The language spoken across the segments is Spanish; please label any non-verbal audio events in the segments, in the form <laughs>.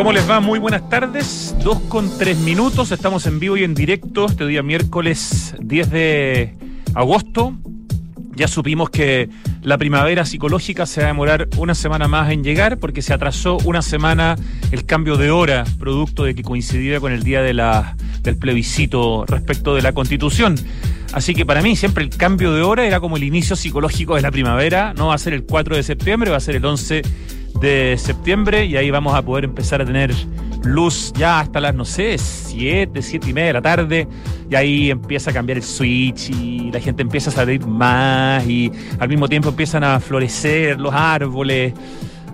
¿Cómo les va? Muy buenas tardes. Dos con tres minutos. Estamos en vivo y en directo este día miércoles 10 de agosto. Ya supimos que la primavera psicológica se va a demorar una semana más en llegar porque se atrasó una semana el cambio de hora, producto de que coincidía con el día del plebiscito respecto de la constitución. Así que para mí siempre el cambio de hora era como el inicio psicológico de la primavera. No va a ser el 4 de septiembre, va a ser el 11 de septiembre y ahí vamos a poder empezar a tener luz ya hasta las, no sé, 7, 7 y media de la tarde. Y ahí empieza a cambiar el switch y la gente empieza a salir más y al mismo tiempo empiezan a florecer los árboles.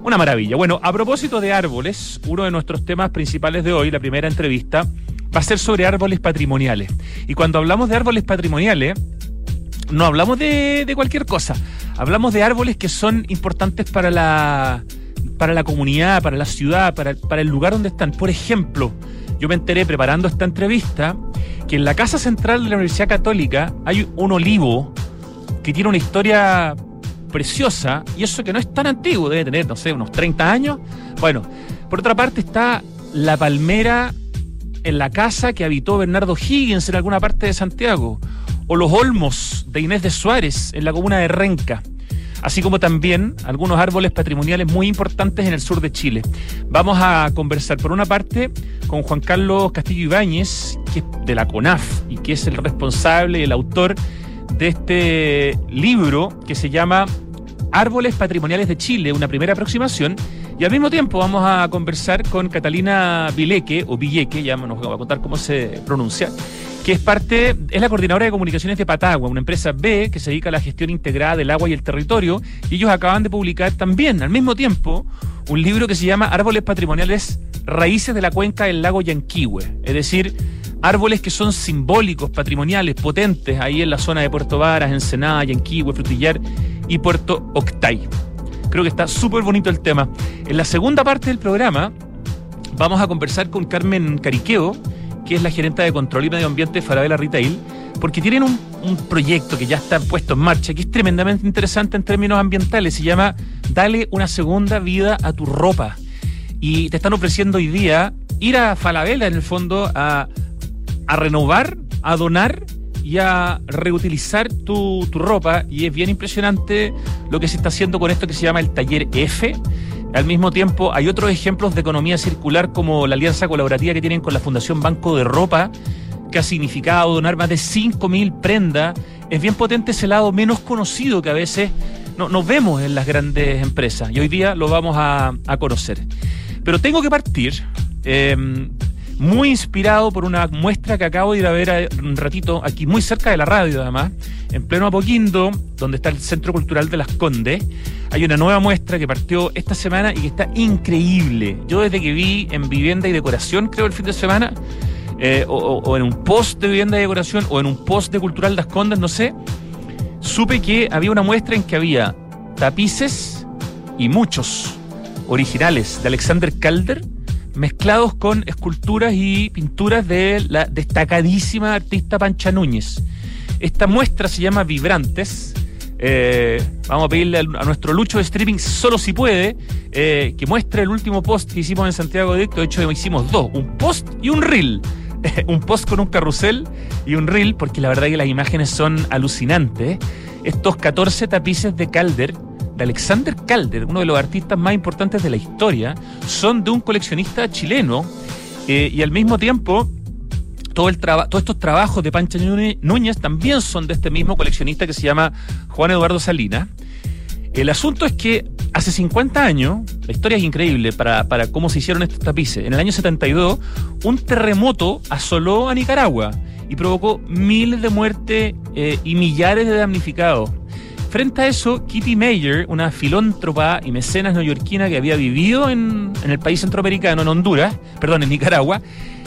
Una maravilla. Bueno, a propósito de árboles, uno de nuestros temas principales de hoy, la primera entrevista, va a ser sobre árboles patrimoniales. Y cuando hablamos de árboles patrimoniales, no hablamos de, de cualquier cosa. Hablamos de árboles que son importantes para la, para la comunidad, para la ciudad, para, para el lugar donde están. Por ejemplo, yo me enteré preparando esta entrevista que en la Casa Central de la Universidad Católica hay un olivo que tiene una historia preciosa y eso que no es tan antiguo, debe tener, no sé, unos 30 años. Bueno, por otra parte está la palmera en la casa que habitó Bernardo Higgins en alguna parte de Santiago, o los olmos de Inés de Suárez en la comuna de Renca así como también algunos árboles patrimoniales muy importantes en el sur de Chile. Vamos a conversar por una parte con Juan Carlos Castillo Ibáñez, que es de la CONAF y que es el responsable el autor de este libro que se llama Árboles Patrimoniales de Chile, una primera aproximación. Y al mismo tiempo vamos a conversar con Catalina Vileque, o Villeque, ya nos va a contar cómo se pronuncia, que es parte, es la coordinadora de comunicaciones de Patagua, una empresa B que se dedica a la gestión integrada del agua y el territorio, y ellos acaban de publicar también, al mismo tiempo, un libro que se llama Árboles Patrimoniales Raíces de la Cuenca del Lago Yanquihue, es decir, árboles que son simbólicos, patrimoniales, potentes, ahí en la zona de Puerto Varas, Ensenada, Yanquihue, Frutillar y Puerto Octay. Creo que está súper bonito el tema. En la segunda parte del programa vamos a conversar con Carmen Cariqueo, que es la gerente de control y medio ambiente de Farabela Retail, porque tienen un, proyecto que ya está puesto en marcha, que es tremendamente interesante en términos ambientales. Se llama Dale una segunda vida a tu ropa. Y te están ofreciendo hoy día ir a Falabella, en el fondo, a, renovar, a donar y a reutilizar tu, ropa. Y es bien impresionante lo que se está haciendo con esto que se llama el taller F al mismo tiempo, hay otros ejemplos de economía circular como la alianza colaborativa que tienen con la Fundación Banco de Ropa, que ha significado donar más de 5.000 prendas. Es bien potente ese lado menos conocido que a veces no, nos vemos en las grandes empresas y hoy día lo vamos a, conocer. Pero tengo que partir em, muy inspirado por una muestra que acabo de ir a ver un ratito aquí, muy cerca de la radio además, en pleno Apoquindo, donde está el Centro Cultural de las Condes. Hay una nueva muestra que partió esta semana y que está increíble. Yo desde que vi en Vivienda y Decoración, creo el fin de semana, eh, o, en un post de Vivienda y Decoración, o en un post de Cultural de las Condes, no sé, supe que había una muestra en que había tapices y muchos originales de Alexander Calder mezclados con esculturas y pinturas de la destacadísima artista Pancha Núñez. Esta muestra se llama Vibrantes. Eh, vamos a pedirle a nuestro Lucho de streaming, solo si puede, eh, que muestre el último post que hicimos en Santiago Directo. De hecho, hicimos dos, un post y un reel. <laughs> un post con un carrusel y un reel, porque la verdad que las imágenes son alucinantes. Estos 14 tapices de Calder de Alexander Calder, uno de los artistas más importantes de la historia, son de un coleccionista chileno eh, y al mismo tiempo todo el todos estos trabajos de Pancha Núñez también son de este mismo coleccionista que se llama Juan Eduardo Salinas. El asunto es que hace 50 años, la historia es increíble para, para cómo se hicieron estos tapices. En el año 72, un terremoto asoló a Nicaragua y provocó miles de muertes eh, y millares de damnificados. Frente a eso, Kitty Mayer, una filántropa y mecenas neoyorquina que había vivido en, el país centroamericano, en Honduras, perdón, en Nicaragua,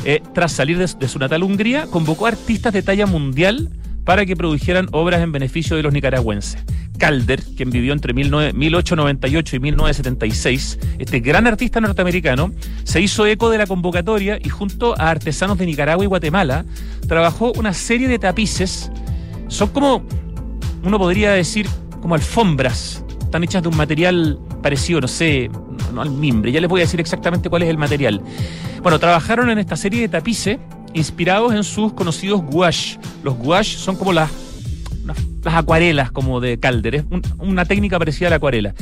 eh, tras salir de, su natal Hungría, convocó a artistas de talla mundial para que produjeran obras en beneficio de los nicaragüenses. Calder, quien vivió entre 1898 y 1976, este gran artista norteamericano, se hizo eco de la convocatoria y junto a artesanos de Nicaragua y Guatemala, trabajó una serie de tapices. Son como uno podría decir como alfombras están hechas de un material parecido, no sé, no, al mimbre. Ya les voy a decir exactamente cuál es el material. Bueno, trabajaron en esta serie de tapices inspirados en sus conocidos gouache. Los gouache son como las las acuarelas como de Calder, es una técnica parecida a la acuarela.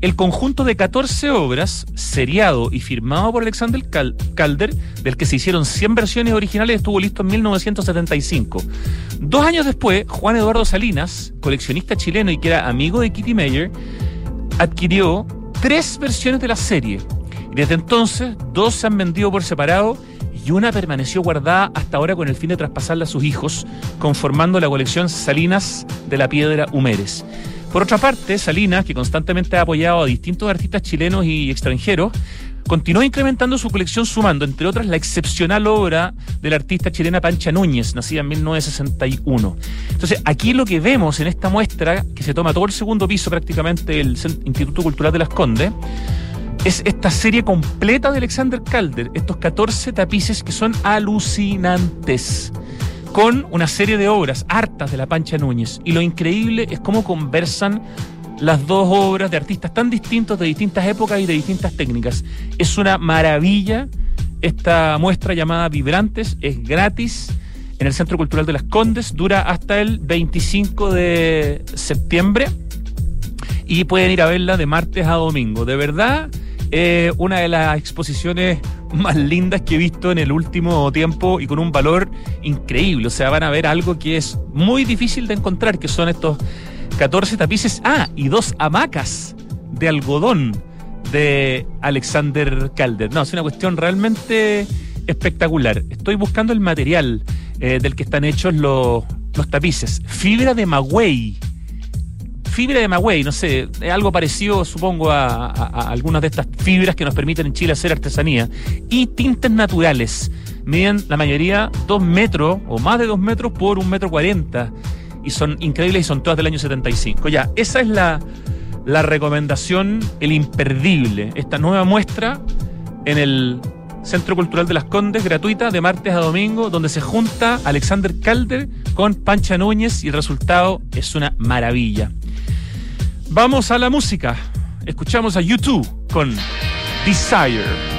El conjunto de 14 obras, seriado y firmado por Alexander Calder, del que se hicieron 100 versiones originales, estuvo listo en 1975. Dos años después, Juan Eduardo Salinas, coleccionista chileno y que era amigo de Kitty Mayer, adquirió tres versiones de la serie. Y desde entonces, dos se han vendido por separado y una permaneció guardada hasta ahora con el fin de traspasarla a sus hijos, conformando la colección Salinas de la Piedra Humeres. Por otra parte, Salinas, que constantemente ha apoyado a distintos artistas chilenos y extranjeros, continuó incrementando su colección sumando, entre otras, la excepcional obra de la artista chilena Pancha Núñez, nacida en 1961. Entonces, aquí lo que vemos en esta muestra, que se toma todo el segundo piso prácticamente del Instituto Cultural de las Condes, es esta serie completa de Alexander Calder, estos 14 tapices que son alucinantes, con una serie de obras hartas de la Pancha Núñez. Y lo increíble es cómo conversan las dos obras de artistas tan distintos, de distintas épocas y de distintas técnicas. Es una maravilla esta muestra llamada Vibrantes, es gratis en el Centro Cultural de las Condes, dura hasta el 25 de septiembre y pueden ir a verla de martes a domingo. De verdad eh, una de las exposiciones más lindas que he visto en el último tiempo y con un valor increíble. O sea, van a ver algo que es muy difícil de encontrar, que son estos 14 tapices. Ah, y dos hamacas de algodón de Alexander Calder. No, es una cuestión realmente espectacular. Estoy buscando el material eh, del que están hechos los, los tapices. Fibra de magüey fibra de magüey, no sé, algo parecido supongo a, algunas de estas fibras que nos permiten en Chile hacer artesanía, y tintes naturales. Miden la mayoría dos metros o más de dos metros por un metro cuarenta y son increíbles y son todas del año 75. Ya, esa es la, la recomendación, el imperdible, esta nueva muestra en el Centro Cultural de las Condes, gratuita, de martes a domingo, donde se junta Alexander Calder con Pancha Núñez y el resultado es una maravilla. Vamos a la música. Escuchamos a YouTube con Desire.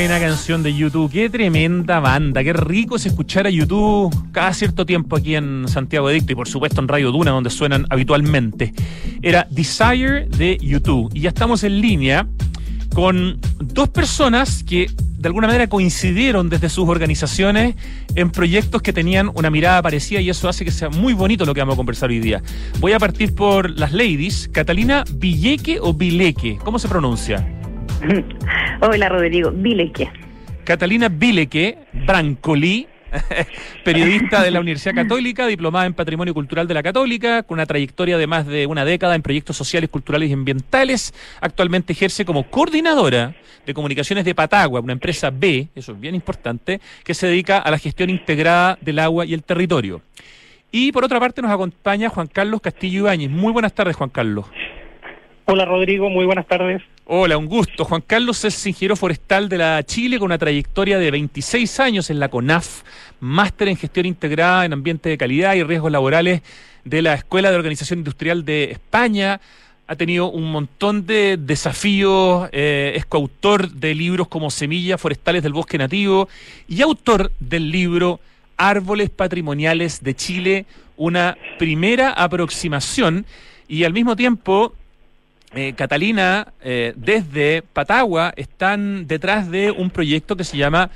Buena canción de YouTube, qué tremenda banda, qué rico es escuchar a YouTube cada cierto tiempo aquí en Santiago Edicto y por supuesto en Radio Duna donde suenan habitualmente. Era Desire de YouTube y ya estamos en línea con dos personas que de alguna manera coincidieron desde sus organizaciones en proyectos que tenían una mirada parecida y eso hace que sea muy bonito lo que vamos a conversar hoy día. Voy a partir por las ladies. Catalina Villeque o Vileque, ¿cómo se pronuncia? <laughs> Hola Rodrigo, Vileque. Catalina Vileque, Brancolí, <laughs> periodista de la Universidad Católica, diplomada en Patrimonio Cultural de la Católica, con una trayectoria de más de una década en proyectos sociales, culturales y ambientales. Actualmente ejerce como coordinadora de comunicaciones de Patagua, una empresa B, eso es bien importante, que se dedica a la gestión integrada del agua y el territorio. Y por otra parte nos acompaña Juan Carlos Castillo Ibáñez. Muy buenas tardes, Juan Carlos. Hola Rodrigo, muy buenas tardes. Hola, un gusto. Juan Carlos es ingeniero forestal de la Chile con una trayectoria de 26 años en la CONAF, máster en gestión integrada en ambiente de calidad y riesgos laborales de la Escuela de Organización Industrial de España. Ha tenido un montón de desafíos, eh, es coautor de libros como Semillas Forestales del Bosque Nativo y autor del libro Árboles Patrimoniales de Chile, una primera aproximación y al mismo tiempo eh, Catalina, eh, desde Patagua, están detrás de un proyecto que se llama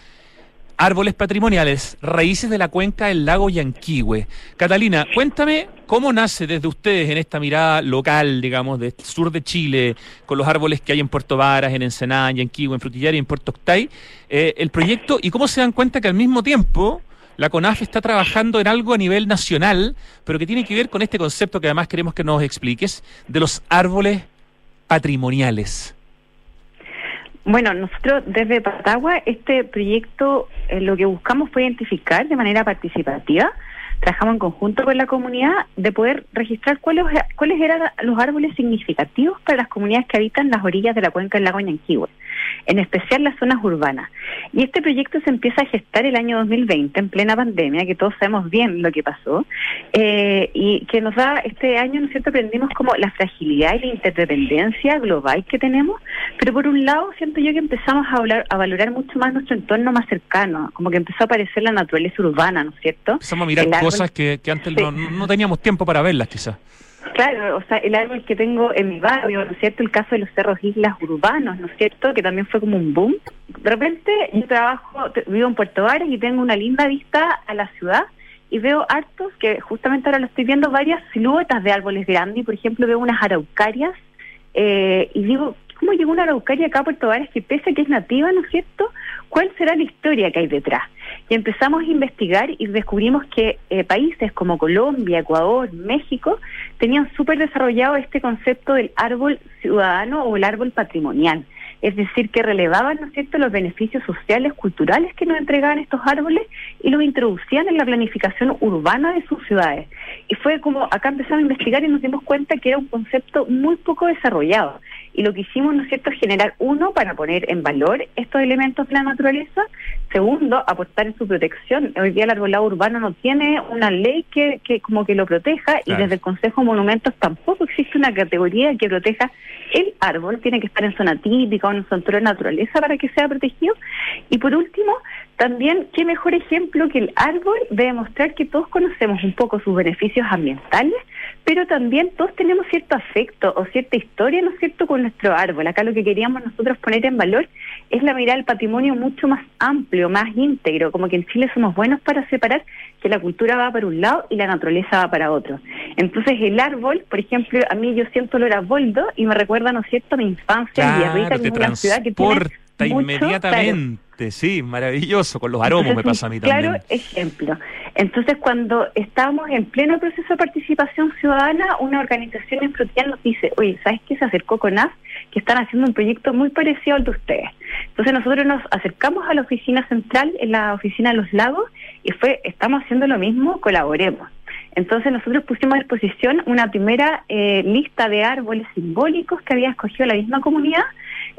Árboles Patrimoniales, Raíces de la Cuenca del Lago Yanquihue. Catalina, cuéntame cómo nace desde ustedes en esta mirada local, digamos, del sur de Chile, con los árboles que hay en Puerto Varas, en Ensenada, en Yanquihue, en Frutillar y en Puerto Octay, eh, el proyecto y cómo se dan cuenta que al mismo tiempo la CONAF está trabajando en algo a nivel nacional, pero que tiene que ver con este concepto que además queremos que nos expliques, de los árboles patrimoniales? Bueno, nosotros desde Patagua, este proyecto eh, lo que buscamos fue identificar de manera participativa, trabajamos en conjunto con la comunidad, de poder registrar cuáles, cuáles eran los árboles significativos para las comunidades que habitan las orillas de la cuenca del lago Ñanquihue en especial las zonas urbanas. Y este proyecto se empieza a gestar el año 2020, en plena pandemia, que todos sabemos bien lo que pasó, eh, y que nos da este año, ¿no es cierto?, aprendimos como la fragilidad y la interdependencia global que tenemos, pero por un lado siento yo que empezamos a, hablar, a valorar mucho más nuestro entorno más cercano, como que empezó a aparecer la naturaleza urbana, ¿no es cierto? Empezamos a mirar cosas que, antes no, no teníamos tiempo para verlas, quizás. Claro, o sea, el árbol que tengo en mi barrio, ¿no es cierto? El caso de los cerros islas urbanos, ¿no es cierto? Que también fue como un boom. De repente yo trabajo, vivo en Puerto Varas y tengo una linda vista a la ciudad y veo hartos, que justamente ahora lo estoy viendo, varias siluetas de árboles grandes. Por ejemplo veo unas araucarias eh, y digo, ¿cómo llegó una araucaria acá a Puerto Varas que pese a que es nativa, ¿no es cierto? ¿Cuál será la historia que hay detrás? Y empezamos a investigar y descubrimos que eh, países como Colombia, Ecuador, México tenían súper desarrollado este concepto del árbol ciudadano o el árbol patrimonial. Es decir, que relevaban, ¿no es cierto?, los beneficios sociales, culturales que nos entregaban estos árboles y los introducían en la planificación urbana de sus ciudades. Y fue como acá empezamos a investigar y nos dimos cuenta que era un concepto muy poco desarrollado y lo que hicimos, ¿no es cierto?, es generar, uno, para poner en valor estos elementos de la naturaleza, segundo, apostar en su protección. Hoy día el arbolado urbano no tiene una ley que, que como que lo proteja y desde el Consejo de Monumentos tampoco existe una categoría que proteja el árbol, tiene que estar en zona típica o en zona de naturaleza para que sea protegido. Y por último, también, qué mejor ejemplo que el árbol de demostrar que todos conocemos un poco sus beneficios ambientales, pero también todos tenemos cierto afecto o cierta historia, ¿no es cierto?, con nuestro árbol. Acá lo que queríamos nosotros poner en valor es la mirada del patrimonio mucho más amplio, más íntegro, como que en Chile somos buenos para separar que la cultura va para un lado y la naturaleza va para otro. Entonces el árbol, por ejemplo, a mí yo siento olor a boldo y me recuerda, ¿no es cierto?, mi infancia en Villarrica, que es una ciudad que tiene inmediatamente, sí, maravilloso, con los aromos me pasa a mí también. Claro ejemplo. Entonces, cuando estábamos en pleno proceso de participación ciudadana, una organización en Frutillar nos dice, oye, ¿sabes qué? Se acercó con AS, que están haciendo un proyecto muy parecido al de ustedes. Entonces nosotros nos acercamos a la oficina central, en la oficina de los lagos, y fue, estamos haciendo lo mismo, colaboremos. Entonces nosotros pusimos a disposición una primera eh, lista de árboles simbólicos que había escogido la misma comunidad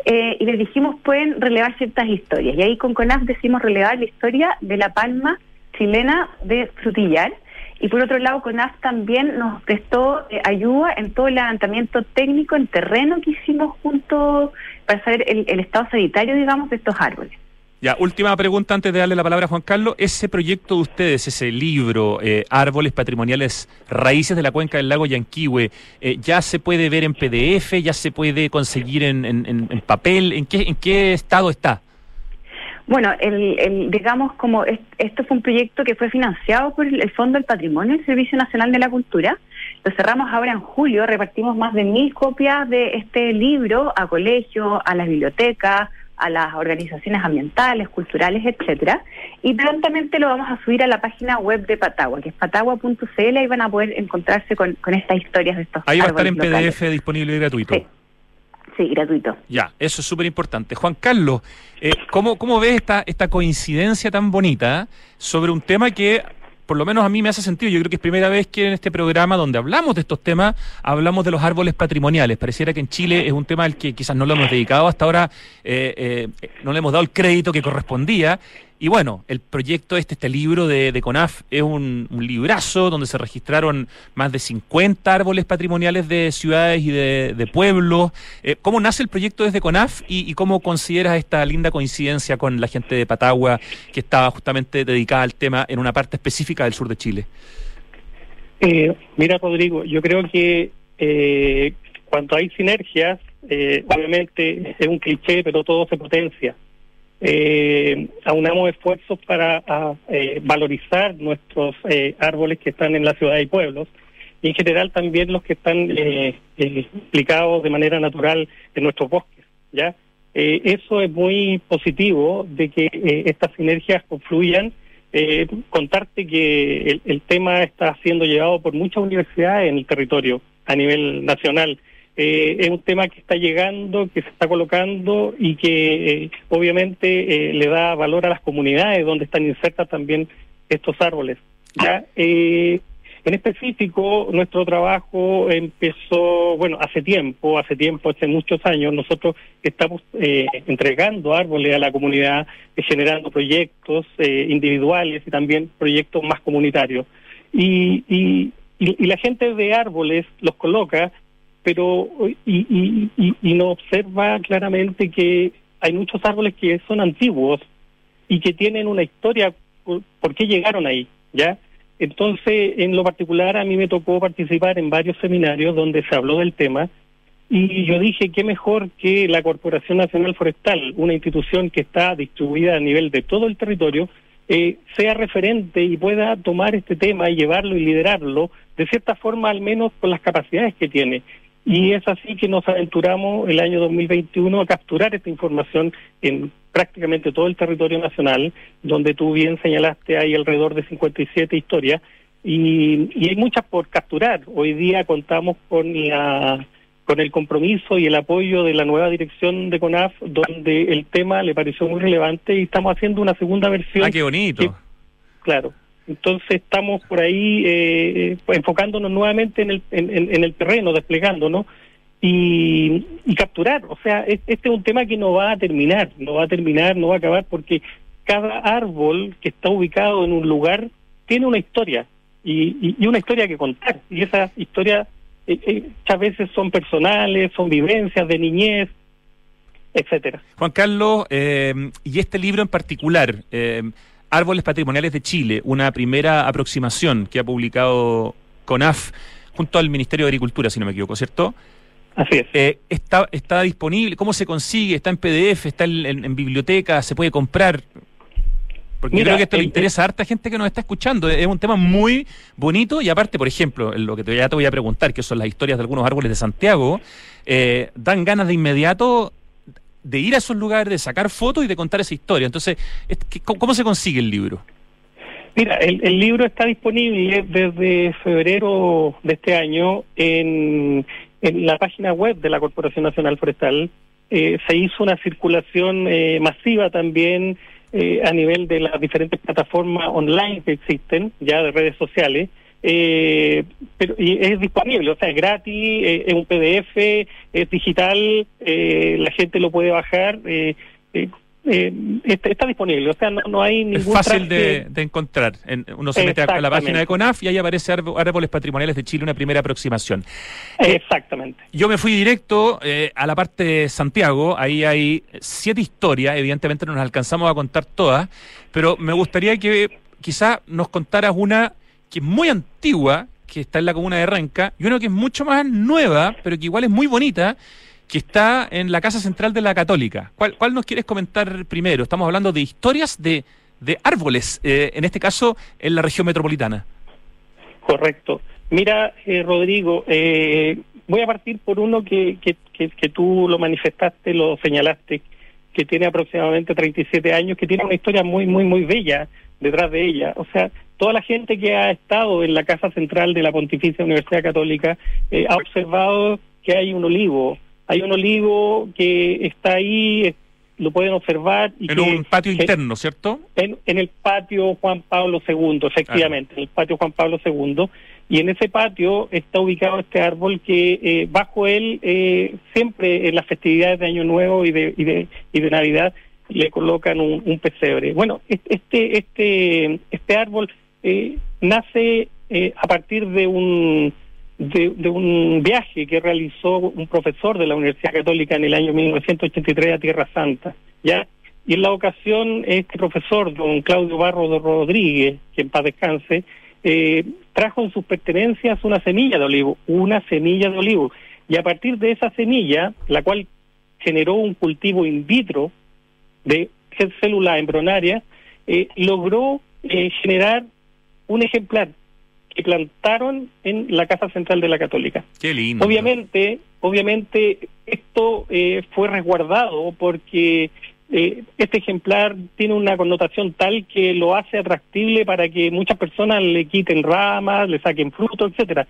eh, y les dijimos pueden relevar ciertas historias. Y ahí con CONAF decimos relevar la historia de la palma chilena de Frutillar. Y por otro lado, CONAF también nos prestó eh, ayuda en todo el levantamiento técnico en terreno que hicimos junto para saber el, el estado sanitario, digamos, de estos árboles. Ya, última pregunta antes de darle la palabra a Juan Carlos. Ese proyecto de ustedes, ese libro, eh, Árboles Patrimoniales, Raíces de la Cuenca del Lago Yanquihue, eh, ¿ya se puede ver en PDF? ¿Ya se puede conseguir en, en, papel? ¿En qué, ¿En qué estado está? Bueno, el, el, digamos como esto fue un proyecto que fue financiado por el Fondo del Patrimonio, el Servicio Nacional de la Cultura. Lo cerramos ahora en julio, repartimos más de mil copias de este libro a colegios, a las bibliotecas, a las organizaciones ambientales, culturales, etcétera, y prontamente lo vamos a subir a la página web de Patagua, que es patagua.cl, y van a poder encontrarse con, con estas historias de estos Ahí va a estar en PDF disponible y gratuito. Sí. Sí, gratuito. Ya, eso es súper importante. Juan Carlos, eh, ¿cómo, ¿cómo ves esta, esta coincidencia tan bonita sobre un tema que por lo menos a mí me hace sentido. Yo creo que es primera vez que en este programa donde hablamos de estos temas, hablamos de los árboles patrimoniales. Pareciera que en Chile es un tema al que quizás no lo hemos dedicado hasta ahora, eh, eh, no le hemos dado el crédito que correspondía. Y bueno, el proyecto este, este libro de, CONAF, es un, librazo donde se registraron más de 50 árboles patrimoniales de ciudades y de, pueblos. Eh, ¿Cómo nace el proyecto desde CONAF y, cómo consideras esta linda coincidencia con la gente de Patagua que estaba justamente dedicada al tema en una parte específica del sur de Chile? Eh, mira, Rodrigo, yo creo que eh, cuando hay sinergias, eh, obviamente es un cliché, pero todo se potencia eh, aunamos esfuerzos para eh, valorizar nuestros eh, árboles que están en la ciudad y pueblos y en general también los que están eh, implicados de manera natural en nuestros bosques. ya Eso es muy positivo de que estas sinergias confluyan. contarte que el, el tema está siendo llevado por muchas universidades en el territorio a nivel nacional eh, es un tema que está llegando, que se está colocando y que eh, obviamente eh, le da valor a las comunidades donde están insertas también estos árboles. Ya, en específico, nuestro trabajo empezó, bueno, hace tiempo, hace tiempo, hace muchos años, nosotros estamos entregando árboles a la comunidad, generando proyectos individuales y también proyectos más comunitarios. Y, y, y la gente de árboles los coloca pero y, y, y, no observa claramente que hay muchos árboles que son antiguos y que tienen una historia por, qué llegaron ahí, ¿ya? Entonces, en lo particular, a mí me tocó participar en varios seminarios donde se habló del tema y yo dije, qué mejor que la Corporación Nacional Forestal, una institución que está distribuida a nivel de todo el territorio, eh, sea referente y pueda tomar este tema y llevarlo y liderarlo, de cierta forma al menos con las capacidades que tiene. Y es así que nos aventuramos el año 2021 a capturar esta información en prácticamente todo el territorio nacional, donde tú bien señalaste hay alrededor de 57 historias y, y hay muchas por capturar. Hoy día contamos con la con el compromiso y el apoyo de la nueva dirección de CONAF, donde el tema le pareció muy relevante y estamos haciendo una segunda versión. Ah, qué bonito. claro, entonces estamos por ahí eh, pues, enfocándonos nuevamente en el, en, el terreno, desplegándonos y, y capturar. O sea, este es un tema que no va a terminar, no va a terminar, no va a acabar porque cada árbol que está ubicado en un lugar tiene una historia y, y, una historia que contar. Y esas historias eh, eh, muchas veces son personales, son vivencias de niñez, etcétera. Juan Carlos, y este libro en particular, Árboles Patrimoniales de Chile, una primera aproximación que ha publicado CONAF junto al Ministerio de Agricultura, si no me equivoco, ¿cierto? Así es. Eh, está, está disponible, ¿cómo se consigue? ¿Está en PDF? ¿Está en, biblioteca? ¿Se puede comprar? Porque yo creo que esto le interesa a harta gente que nos está escuchando. Es un tema muy bonito y aparte, por ejemplo, lo que ya te voy a preguntar, que son las historias de algunos árboles de Santiago, eh, dan ganas de inmediato de ir a esos lugares, de sacar fotos y de contar esa historia. Entonces, ¿cómo se consigue el libro? Mira, el, libro está disponible desde febrero de este año en, en la página web de la Corporación Nacional Forestal. Eh, se hizo una circulación eh, masiva también eh, a nivel de las diferentes plataformas online que existen, ya de redes sociales eh, pero y es disponible, o sea, es gratis, eh, es un PDF, es digital, eh, la gente lo puede bajar. Eh, está, disponible, o sea, no, hay ningún... Es fácil de, encontrar. uno se mete a la página de CONAF y ahí aparece Árboles Patrimoniales de Chile, una primera aproximación. Exactamente. Yo me fui directo eh, a la parte de Santiago, ahí hay siete historias, evidentemente no nos alcanzamos a contar todas, pero me gustaría que quizá nos contaras una que es muy antigua, que está en la comuna de Renca, y una que es mucho más nueva, pero que igual es muy bonita, que está en la Casa Central de la Católica. ¿Cuál, cuál nos quieres comentar primero? Estamos hablando de historias de, de árboles, eh, en este caso en la región metropolitana. Correcto. Mira, eh, Rodrigo, eh, voy a partir por uno que, que, que, tú lo manifestaste, lo señalaste, que tiene aproximadamente 37 años, que tiene una historia muy, muy, muy bella detrás de ella. O sea, toda la gente que ha estado en la Casa Central de la Pontificia Universidad Católica ha observado que hay un olivo hay un olivo que está ahí, lo pueden observar. Y en un patio interno, ¿cierto? En, el patio Juan Pablo II, efectivamente, en el patio Juan Pablo II. Y en ese patio está ubicado este árbol que eh, bajo él eh, siempre en las festividades de Año Nuevo y de, y de, y de Navidad le colocan un, pesebre. Bueno, este, este, este árbol eh, nace a partir de un de, un viaje que realizó un profesor de la Universidad Católica en el año 1983 a Tierra Santa, ¿ya? Y en la ocasión, este profesor, don Claudio Barro de Rodríguez, que en paz descanse, eh, trajo en sus pertenencias una semilla de olivo, una semilla de olivo. Y a partir de esa semilla, la cual generó un cultivo in vitro de célula embrionaria, eh, logró eh, generar un ejemplar que plantaron en la Casa Central de la Católica. Qué lindo. Obviamente, obviamente esto eh, fue resguardado porque eh, este ejemplar tiene una connotación tal que lo hace atractible para que muchas personas le quiten ramas, le saquen frutos, etcétera.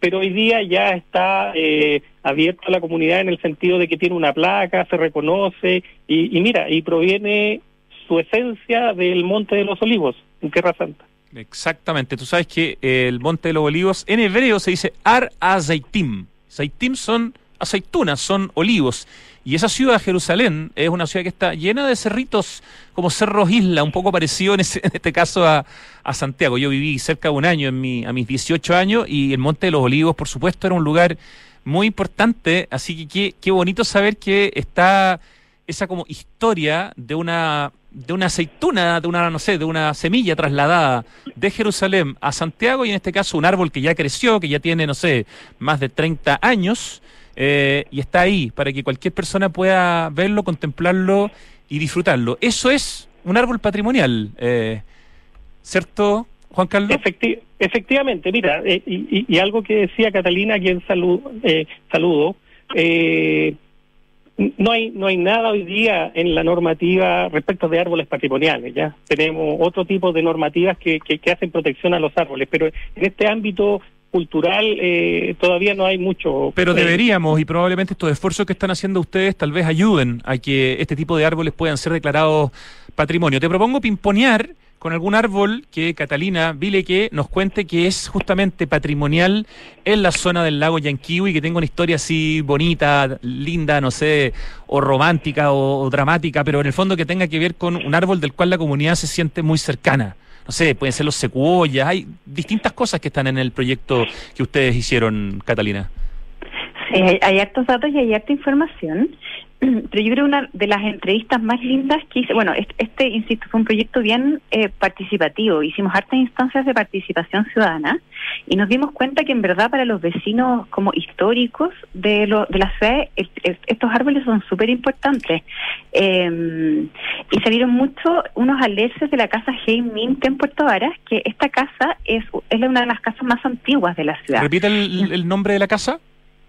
Pero hoy día ya está eh, abierto a la comunidad en el sentido de que tiene una placa, se reconoce y, y mira, y proviene su esencia del Monte de los Olivos, en Tierra Santa. Exactamente. Tú sabes que el Monte de los Olivos en hebreo se dice Ar Azaitim. Zaitim son aceitunas, son olivos. Y esa ciudad, Jerusalén, es una ciudad que está llena de cerritos como cerros isla, un poco parecido en, <laughs> este caso a, Santiago. Yo viví cerca de un año en mi, a mis 18 años y el Monte de los Olivos, por supuesto, era un lugar muy importante. Así que qué, qué bonito saber que está esa como historia de una de una aceituna, de una, no sé, de una semilla trasladada de Jerusalén a Santiago y en este caso un árbol que ya creció, que ya tiene, no sé, más de 30 años eh, y está ahí para que cualquier persona pueda verlo, contemplarlo y disfrutarlo. Eso es un árbol patrimonial, eh, ¿cierto, Juan Carlos? efectivamente, mira, eh, y, algo que decía Catalina, a quien saludo, saludo eh, no hay no hay nada hoy día en la normativa respecto de árboles patrimoniales ya tenemos otro tipo de normativas que, que, hacen protección a los árboles pero en este ámbito cultural eh, todavía no hay mucho pero deberíamos y probablemente estos esfuerzos que están haciendo ustedes tal vez ayuden a que este tipo de árboles puedan ser declarados patrimonio. Te propongo pimponear con algún árbol que Catalina Vile que nos cuente que es justamente patrimonial en la zona del lago Yanquiwi, que tenga una historia así bonita, linda, no sé, o romántica o, dramática, pero en el fondo que tenga que ver con un árbol del cual la comunidad se siente muy cercana. No sé, pueden ser los secuoyas, hay distintas cosas que están en el proyecto que ustedes hicieron, Catalina. Sí, hay, hay datos y hay harta información. <clears throat> pero yo creo una de las entrevistas más lindas que hice, bueno, este, insisto, fue un proyecto bien eh, participativo, hicimos hartas instancias de participación ciudadana y nos dimos cuenta que en verdad para los vecinos como históricos de, lo, de la ciudad, estos árboles son súper importantes. Em, y salieron mucho unos alerces de la casa Heim Mint en Puerto Varas, que esta casa es, es una de las casas más antiguas de la ciudad. ¿Repite el, nombre de la casa?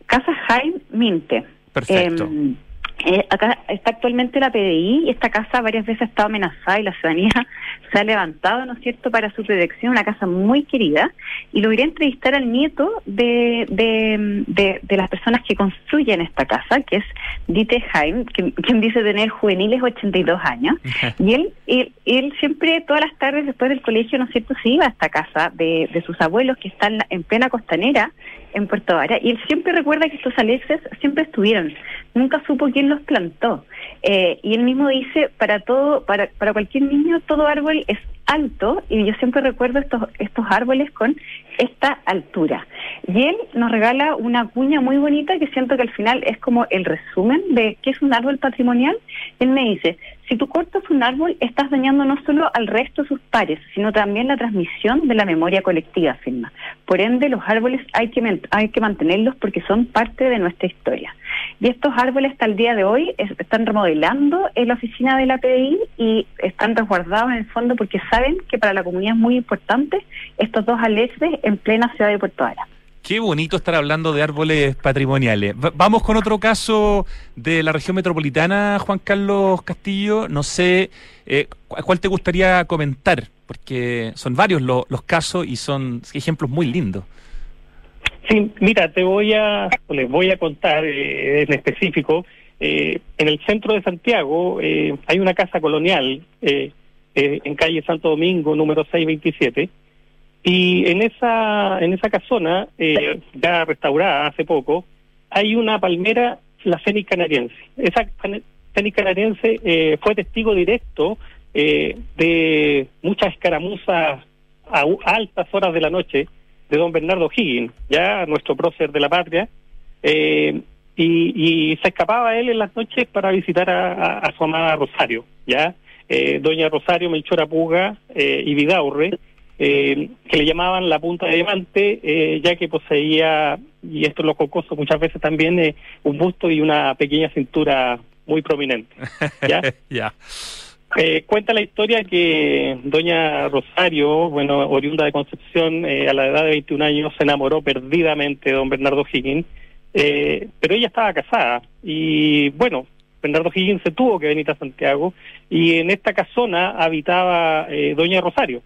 Casa Heim Minte. Perfecto. Em, eh, acá está actualmente la PDI y esta casa varias veces ha estado amenazada y la ciudadanía <laughs> se ha levantado, ¿no es cierto?, para su protección, una casa muy querida. Y logré entrevistar al nieto de, de, de, las personas que construyen esta casa, que es Dieter Heim, quien dice tener juveniles 82 años. <laughs> y él, él, él, siempre, todas las tardes después del colegio, ¿no es cierto?, se iba a esta casa de, de sus abuelos que están en plena costanera en Puerto Vara y él siempre recuerda que estos alexes siempre estuvieron, nunca supo quién los plantó. Eh, y él mismo dice, para todo, para, para cualquier niño, todo árbol es alto. Y yo siempre recuerdo estos, estos árboles con esta altura. Y él nos regala una cuña muy bonita que siento que al final es como el resumen de qué es un árbol patrimonial. Él me dice, si tú cortas un árbol, estás dañando no solo al resto de sus pares, sino también la transmisión de la memoria colectiva, firma. Por ende, los árboles hay que, hay que mantenerlos porque son parte de nuestra historia. Y estos árboles hasta el día de hoy están remodelando en la oficina de la PDI y están resguardados en el fondo porque saben que para la comunidad es muy importante estos dos aleces en plena ciudad de Puerto Ara. Qué bonito estar hablando de árboles patrimoniales. vamos con otro caso de la región metropolitana, Juan Carlos Castillo. No sé, eh, ¿cuál te gustaría comentar? Porque son varios los casos y son ejemplos muy lindos. Sí, mira, te voy a, les voy a contar eh, en específico. Eh, en el centro de Santiago eh, hay una casa colonial en calle Santo Domingo, número 627 y en esa, en esa casona, eh, ya restaurada hace poco, hay una palmera, la fénix canariense. Esa fénix canariense eh, fue testigo directo eh, de muchas escaramuzas a altas horas de la noche de don Bernardo Higgins, ya nuestro prócer de la patria, y, y, se escapaba él en las noches para visitar a, a, su amada Rosario, ya doña Rosario Melchora Puga y Vidaurre, eh, que le llamaban la punta de diamante, eh, ya que poseía, y esto es lo cocoso muchas veces también, eh, un busto y una pequeña cintura muy prominente. ¿ya? <laughs> cuenta la historia que doña Rosario, bueno, oriunda de Concepción, a la edad de 21 años se enamoró perdidamente de don Bernardo Higgins, pero ella estaba casada y bueno, Bernardo Higgins se tuvo que venir a Santiago y en esta casona habitaba doña Rosario.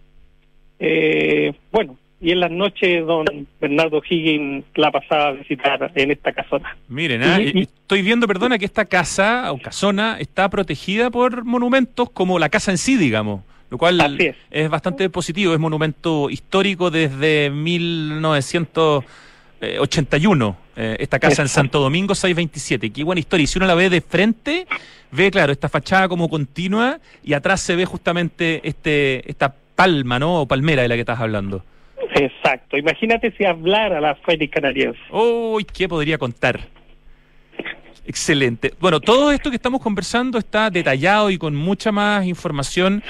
Eh, bueno, y en las noches don Bernardo Higgins la pasaba a visitar en esta casona. Miren, ah, estoy viendo, perdona, que esta casa o casona está protegida por monumentos como la casa en sí, digamos. Lo cual es. bastante positivo, es monumento histórico desde 1981, eh, esta casa en Santo Domingo 627. Qué buena historia. Y si uno la ve de frente, ve, claro, esta fachada como continua y atrás se ve justamente este esta palma, ¿no? O palmera de la que estás hablando. Exacto. Imagínate si hablara la Fénix canariense. Uy, ¿qué podría contar? Excelente. Bueno, todo esto que estamos conversando está detallado y con mucha más información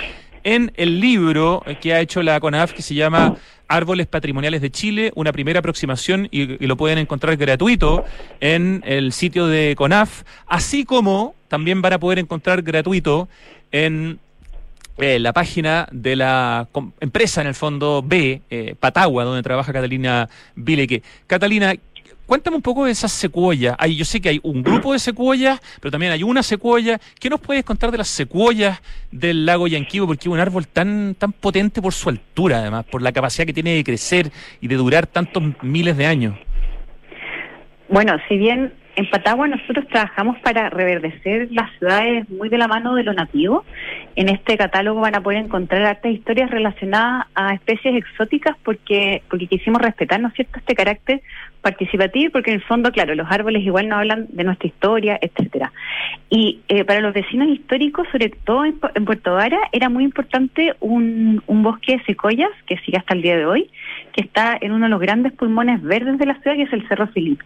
en el libro que ha hecho la CONAF que se llama Árboles Patrimoniales de Chile, una primera aproximación y, y, lo pueden encontrar gratuito en el sitio de CONAF, así como también van a poder encontrar gratuito en eh, la página de la empresa, en el fondo B, eh, Patagua, donde trabaja Catalina Vileque. Catalina, cuéntame un poco de esas secuoyas. Hay, yo sé que hay un grupo de secuoyas, pero también hay una secuoya. ¿Qué nos puedes contar de las secuoyas del lago Yanquibo? Porque es un árbol tan, tan potente por su altura, además, por la capacidad que tiene de crecer y de durar tantos miles de años. Bueno, si bien en Patagua nosotros trabajamos para reverdecer las ciudades muy de la mano de lo nativo. En este catálogo van a poder encontrar hartas historias relacionadas a especies exóticas porque porque quisimos respetar, ¿no cierto?, este carácter participativo, porque en el fondo, claro, los árboles igual no hablan de nuestra historia, etcétera. Y eh, para los vecinos históricos, sobre todo en, Puerto Vara, era muy importante un, un bosque de secoyas, que sigue hasta el día de hoy, que está en uno de los grandes pulmones verdes de la ciudad, que es el Cerro Filipe.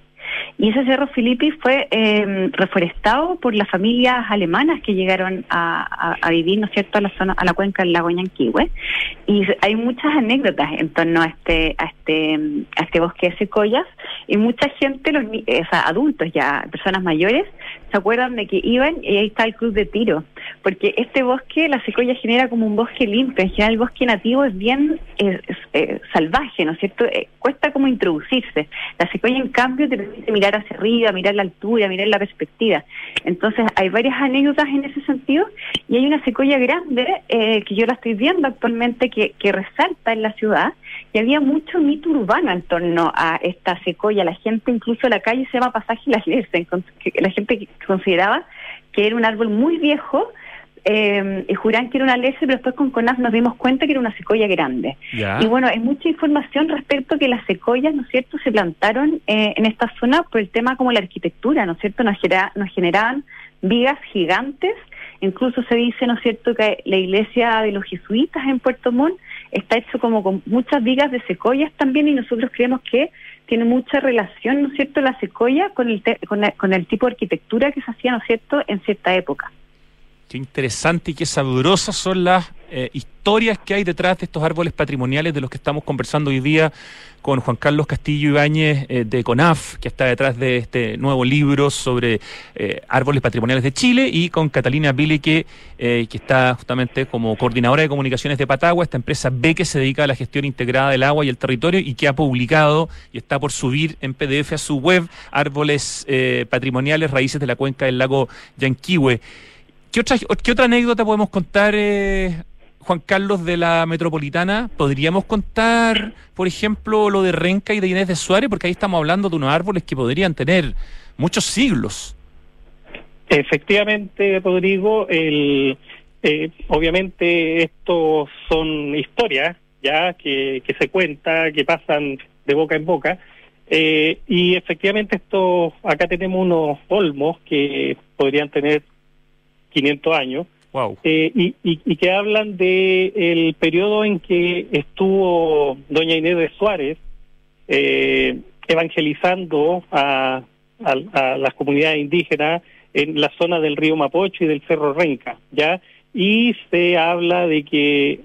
Y ese cerro Filippi fue eh, reforestado por las familias alemanas que llegaron a, vivir, ¿no es cierto?, a la zona, a la cuenca del lago Ñanquihue. Y hay muchas anécdotas en torno a este, a este, a este bosque de secoyas y mucha gente, los, o sea, adultos ya, personas mayores, se acuerdan de que iban y ahí está el club de tiro, porque este bosque, la secoya genera como un bosque limpio, en general el bosque nativo es bien eh, salvaje, ¿no es cierto? Eh, cuesta como introducirse. La secoya, en cambio, te permite mirar hacia arriba, mirar la altura, mirar la perspectiva. Entonces, hay varias anécdotas en ese sentido y hay una secoya grande eh, que yo la estoy viendo actualmente que, que resalta en la ciudad y había mucho mito urbano en torno a esta secoya. La gente, incluso la calle se llama Pasaje La Iglesia, la gente consideraba que era un árbol muy viejo eh, y juran que era una lese, pero después con CONAF nos dimos cuenta que era una secoya grande. Y bueno, hay mucha información respecto a que las secoyas, ¿no es cierto?, se plantaron eh, en esta zona por el tema como la arquitectura, ¿no es cierto?, nos, genera, nos generaban vigas gigantes. Incluso se dice, ¿no es cierto?, que la iglesia de los jesuitas en Puerto Montt está hecho como con muchas vigas de secoyas también y nosotros creemos que tiene mucha relación, ¿no es cierto?, la secoya con el, con, el, con el tipo de arquitectura que se hacía, ¿no es cierto?, en cierta época. Qué interesante y qué sabrosas son las eh, historias que hay detrás de estos árboles patrimoniales de los que estamos conversando hoy día con Juan Carlos Castillo Ibáñez eh, de CONAF, que está detrás de este nuevo libro sobre eh, árboles patrimoniales de Chile, y con Catalina Bilique, que está justamente como coordinadora de comunicaciones de Patagua, esta empresa B que se dedica a la gestión integrada del agua y el territorio y que ha publicado y está por subir en PDF a su web árboles patrimoniales, raíces de la cuenca del lago Yanquihue. ¿Qué otra, ¿Qué otra anécdota podemos contar, eh, Juan Carlos, de la metropolitana? ¿Podríamos contar, por ejemplo, lo de Renca y de Inés de Suárez? Porque ahí estamos hablando de unos árboles que podrían tener muchos siglos. Efectivamente, Rodrigo, el, eh, obviamente estos son historias ya que, se cuentan, que pasan de boca en boca. Eh, y efectivamente esto, acá tenemos unos olmos que podrían tener 500 años, eh, y, y, que hablan de el periodo en que estuvo doña Inés de Suárez eh, evangelizando a, a, las comunidades indígenas en la zona del río Mapocho y del Cerro Renca, ¿ya? Y se habla de que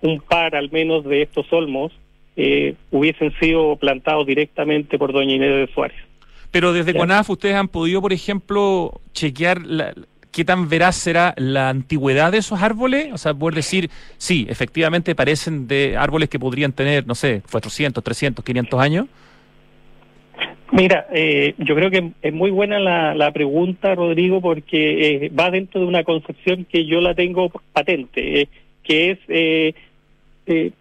un par al menos de estos olmos eh, hubiesen sido plantados directamente por doña Inés de Suárez. Pero desde CONAF ustedes han podido, por ejemplo, chequear la, ¿qué tan veraz será la antigüedad de esos árboles? O sea, poder decir, sí, efectivamente parecen de árboles que podrían tener, no sé, 400, 300, 500 años. Mira, eh, yo creo que es muy buena la, pregunta, Rodrigo, porque eh, va dentro de una concepción que yo la tengo patente, eh, que es,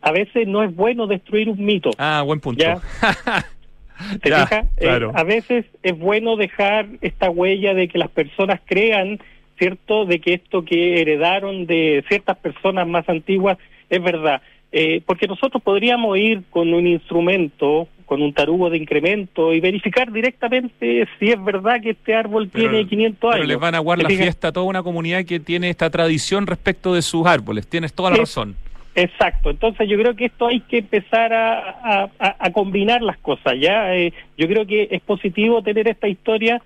a veces no es bueno destruir un mito. Ah, buen punto. <laughs> ¿Te a veces es bueno dejar esta huella de que las personas crean ¿cierto?, de que esto que heredaron de ciertas personas más antiguas es verdad. Eh, porque nosotros podríamos ir con un instrumento, con un tarugo de incremento y verificar directamente si es verdad que este árbol tiene 500 años. Pero les van a aguar la fiesta a toda una comunidad que tiene esta tradición respecto de sus árboles. Tienes toda la razón. Exacto, entonces yo creo que esto hay que empezar a, a, combinar las cosas, ¿ya? Eh, yo creo que es positivo tener esta historia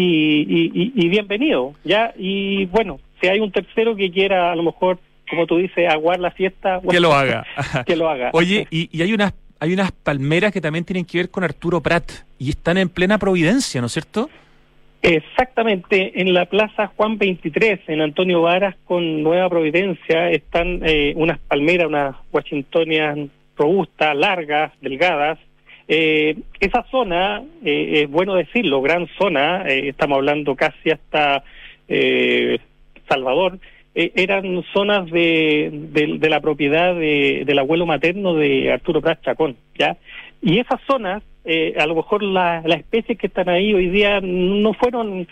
y, y, bienvenido, ¿ya? Y bueno, si hay un tercero que quiera a lo mejor, como tú dices, aguar la fiesta, que lo haga. <laughs> que lo haga. Oye, y, y, hay unas hay unas palmeras que también tienen que ver con Arturo Prat y están en plena Providencia, ¿no es cierto? Exactamente, en la Plaza Juan 23, en Antonio Varas con Nueva Providencia, están eh, unas palmeras, unas washingtonias robustas, largas, delgadas, eh, esa zona, eh, es bueno decirlo, gran zona, eh, estamos hablando casi hasta eh, Salvador, eran zonas de, de, la propiedad de, del abuelo materno de Arturo Prat Chacón, ¿ya? Y esas zonas, a lo mejor las especies que están ahí hoy día no fueron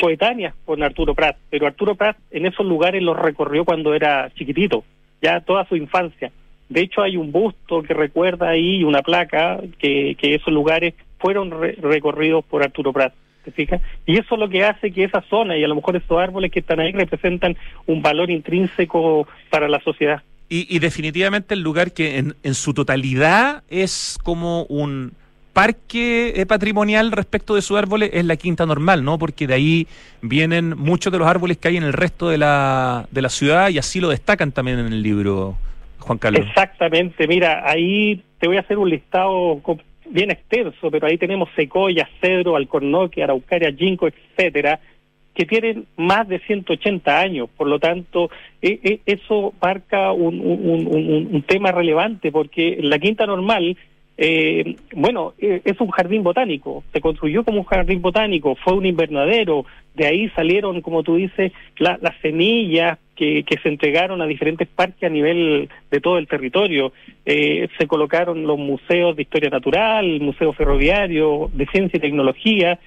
coetáneas con Arturo Prat, pero Arturo Prat en esos lugares los recorrió cuando era chiquitito, ya toda su infancia. De hecho, hay un busto que recuerda ahí, una placa, que, esos lugares fueron recorridos por Arturo Prat. ¿Te fijas? Y eso es lo que hace que esa zona y a lo mejor esos árboles que están ahí representan un valor intrínseco para la sociedad. Y, definitivamente el lugar que en, en su totalidad es como un parque eh, patrimonial respecto de sus árboles es la quinta normal, ¿no? Porque de ahí vienen muchos de los árboles que hay en el resto de la, de la ciudad y así lo destacan también en el libro, Juan Carlos. Exactamente, mira, ahí te voy a hacer un listado bien extenso, pero ahí tenemos secoya, cedro, alcornoque, araucaria, ginkgo, etcétera, que tienen más de 180 años. Por lo tanto, e, e, eso marca un, un, un, tema relevante, porque la quinta normal eh, bueno, eh, es un jardín botánico, se construyó como un jardín botánico, fue un invernadero, de ahí salieron, como tú dices, las semillas que, se entregaron a diferentes parques a nivel de todo el territorio. Eh, se colocaron los museos de historia natural, museo ferroviario, de ciencia y tecnología,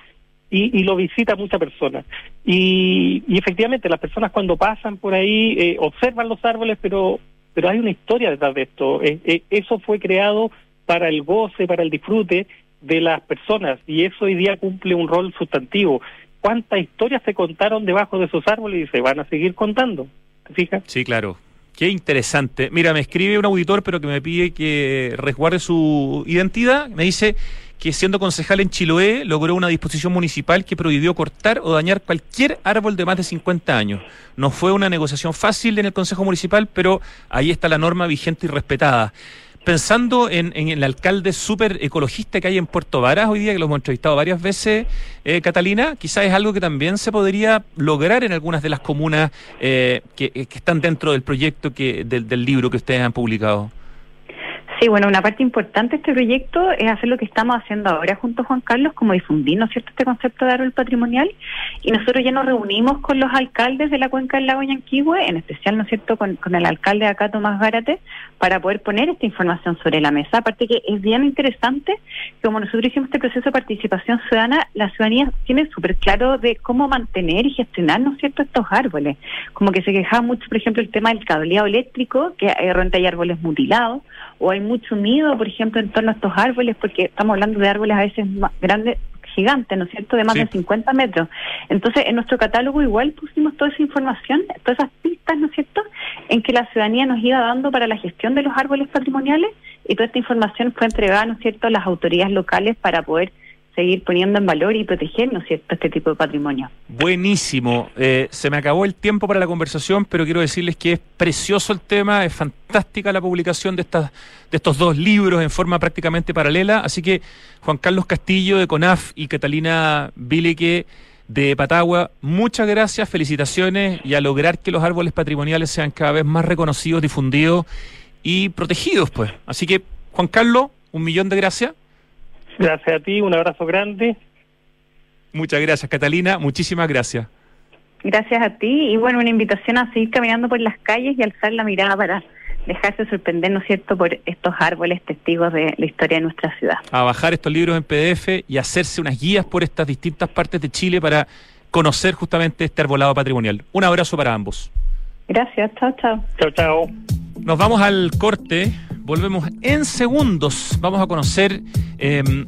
y, lo visita mucha persona. Y, y, efectivamente, las personas cuando pasan por ahí eh, observan los árboles, pero, pero hay una historia detrás de esto. eso fue creado para el goce, para el disfrute de las personas y eso hoy día cumple un rol sustantivo. cuántas historias se contaron debajo de esos árboles y se van a seguir contando. ¿Te fijas? Sí, claro. Qué interesante. Mira, me escribe un auditor, pero que me pide que resguarde su identidad. Me dice que siendo concejal en Chiloé logró una disposición municipal que prohibió cortar o dañar cualquier árbol de más de 50 años. No fue una negociación fácil en el Consejo Municipal, pero ahí está la norma vigente y respetada pensando en, el alcalde súper ecologista que hay en Puerto Varas hoy día, que lo hemos entrevistado varias veces, eh, Catalina, quizás es algo que también se podría lograr en algunas de las comunas eh, que, están dentro del proyecto que, del libro que ustedes han publicado. Sí, bueno, una parte importante de este proyecto es hacer lo que estamos haciendo ahora junto a Juan Carlos, como difundir, ¿no es cierto?, este concepto de árbol patrimonial. Y nosotros ya nos reunimos con los alcaldes de la cuenca del lago Yanquihue, en especial, ¿no es cierto?, con, el alcalde de acá, Tomás Gárate, para poder poner esta información sobre la mesa. Aparte que es bien interesante, como nosotros hicimos este proceso de participación ciudadana, la ciudadanía tiene súper claro de cómo mantener y gestionar, ¿no es cierto?, estos árboles. Como que se quejaba mucho, por ejemplo, el tema del cableado eléctrico, que de repente hay árboles mutilados, o hay mucho miedo, por ejemplo, en torno a estos árboles, porque estamos hablando de árboles a veces más grandes, gigantes, ¿no es cierto?, de más de 50 metros. Entonces, en nuestro catálogo igual pusimos toda esa información, todas esas pistas, ¿no es cierto?, en que la ciudadanía nos iba dando para la gestión de los árboles patrimoniales y toda esta información fue entregada, ¿no es cierto?, a las autoridades locales para poder seguir poniendo en valor y proteger, ¿no es cierto?, este tipo de patrimonio. Buenísimo. Eh, se me acabó el tiempo para la conversación, pero quiero decirles que es precioso el tema, es fantástica la publicación de, estas, de estos dos libros en forma prácticamente paralela. Así que Juan Carlos Castillo de CONAF y Catalina Vileque de Patagua, muchas gracias, felicitaciones y a lograr que los árboles patrimoniales sean cada vez más reconocidos, difundidos y protegidos, pues. Así que, Juan Carlos, un millón de gracias. Gracias a ti, un abrazo grande. Muchas gracias, Catalina. Muchísimas gracias. Gracias a ti y bueno, una invitación a seguir caminando por las calles y alzar la mirada para dejarse sorprender, ¿no es cierto?, por estos árboles testigos de la historia de nuestra ciudad. A bajar estos libros en PDF y hacerse unas guías por estas distintas partes de Chile para conocer justamente este arbolado patrimonial. Un abrazo para ambos. Gracias, chao, chao. Chao, chao. Nos vamos al corte. Volvemos en segundos. Vamos a conocer em,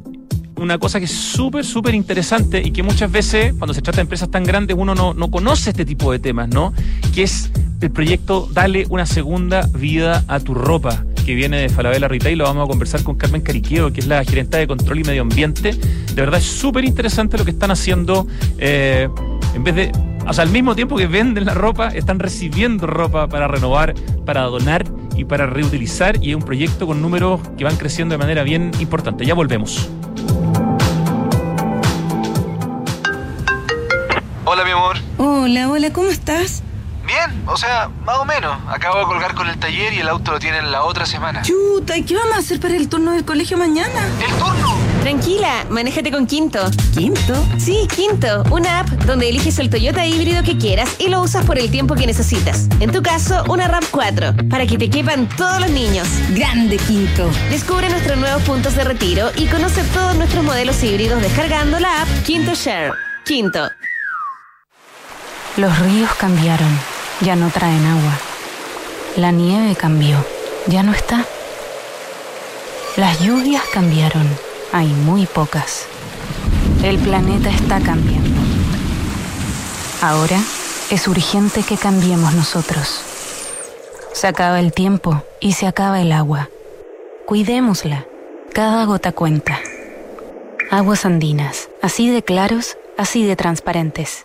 una cosa que es súper, súper interesante y que muchas veces, cuando se trata de empresas tan grandes, uno no, no conoce este tipo de temas, ¿no? Que es el proyecto Dale una segunda vida a tu ropa, que viene de Falabella Retail. Lo vamos a conversar con Carmen Cariqueo, que es la gerente de control y medio ambiente. De verdad es súper interesante lo que están haciendo. Eh, en vez de o sea, al mismo tiempo que venden la ropa, están recibiendo ropa para renovar, para donar y para reutilizar. Y es un proyecto con números que van creciendo de manera bien importante. Ya volvemos. Hola, mi amor. Hola, hola, ¿cómo estás? Bien, o sea, más o menos. Acabo de colgar con el taller y el auto lo tienen la otra semana. Chuta, ¿y qué vamos a hacer para el turno del colegio mañana? ¿El turno? Tranquila, manéjate con Quinto. ¿Quinto? Sí, Quinto, una app donde eliges el Toyota híbrido que quieras y lo usas por el tiempo que necesitas. En tu caso, una RAV 4, para que te quepan todos los niños. Grande Quinto. Descubre nuestros nuevos puntos de retiro y conoce todos nuestros modelos híbridos descargando la app Quinto Share. Quinto. Los ríos cambiaron ya no traen agua. La nieve cambió, ya no está. Las lluvias cambiaron, hay muy pocas. El planeta está cambiando. Ahora es urgente que cambiemos nosotros. Se acaba el tiempo y se acaba el agua. Cuidémosla. Cada gota cuenta. Aguas andinas, así de claros, así de transparentes.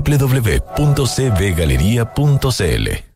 www.cbgalería.cl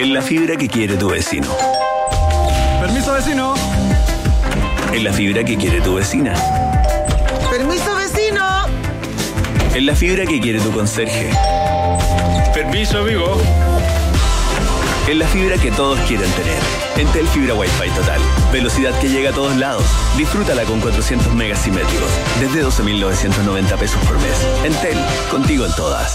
En la fibra que quiere tu vecino. Permiso vecino. En la fibra que quiere tu vecina. Permiso vecino. En la fibra que quiere tu conserje. Permiso amigo. En la fibra que todos quieren tener. Entel Fibra Wi-Fi Total. Velocidad que llega a todos lados. Disfrútala con 400 megas simétricos. Desde 12.990 pesos por mes. Entel, contigo en todas.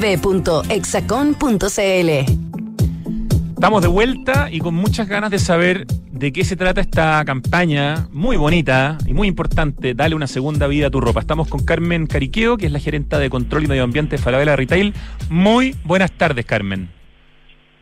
www.exacon.cl. Estamos de vuelta y con muchas ganas de saber de qué se trata esta campaña muy bonita y muy importante, Dale una segunda vida a tu ropa. Estamos con Carmen Cariqueo, que es la gerenta de control y medio ambiente de Falabella Retail. Muy buenas tardes, Carmen.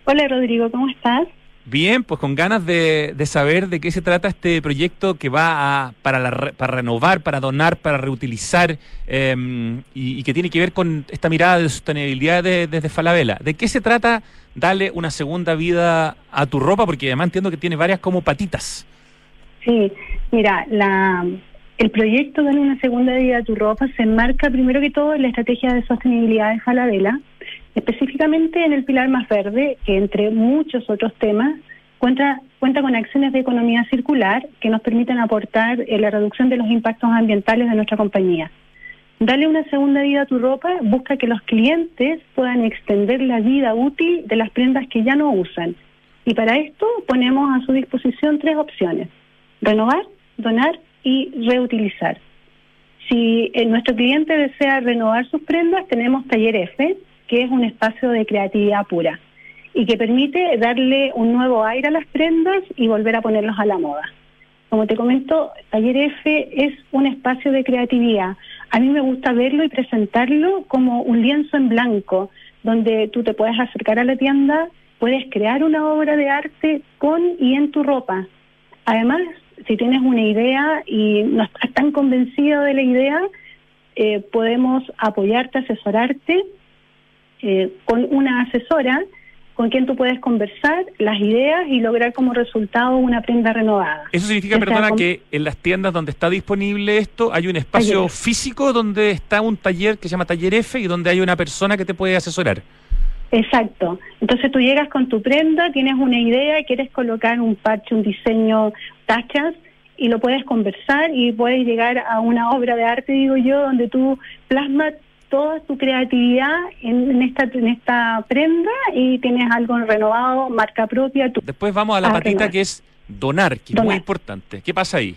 Hola, Rodrigo, ¿cómo estás? Bien, pues con ganas de, saber de qué se trata este proyecto que va a, para, la, para renovar, para donar, para reutilizar em, y, que tiene que ver con esta mirada de sostenibilidad desde Falabella. ¿De qué se trata darle una segunda vida a tu ropa? Porque además entiendo que tiene varias como patitas. Sí, mira, la, el proyecto Dale una segunda vida a tu ropa se enmarca primero que todo en la estrategia de sostenibilidad de Falabella específicamente en el pilar más verde, que entre muchos otros temas cuenta, cuenta con acciones de economía circular que nos permiten aportar en la reducción de los impactos ambientales de nuestra compañía. Dale una segunda vida a tu ropa busca que los clientes puedan extender la vida útil de las prendas que ya no usan. Y para esto ponemos a su disposición tres opciones. Renovar, donar y reutilizar. Si eh, nuestro cliente desea renovar sus prendas, tenemos Taller F, que es un espacio de creatividad pura y que permite darle un nuevo aire a las prendas y volver a ponerlos a la moda. Como te comento, Taller F es un espacio de creatividad. A mí me gusta verlo y presentarlo como un lienzo en blanco, donde tú te puedes acercar a la tienda, puedes crear una obra de arte con y en tu ropa. Además, si tienes una idea y no estás tan convencido de la idea, eh, podemos apoyarte, asesorarte eh, con una asesora con quien tú puedes conversar las ideas y lograr como resultado una prenda renovada. Eso significa, perdona, que en las tiendas donde está disponible esto hay un espacio físico donde está un taller que se llama Taller F y donde hay una persona que te puede asesorar. Exacto. Entonces tú llegas con tu prenda, tienes una idea, quieres colocar un parche, un diseño, tachas, y lo puedes conversar y puedes llegar a una obra de arte, digo yo, donde tú plasmas toda tu creatividad en, esta en esta prenda y tienes algo renovado, marca propia. Después vamos a la patita que es donar, que es muy importante. ¿Qué pasa ahí?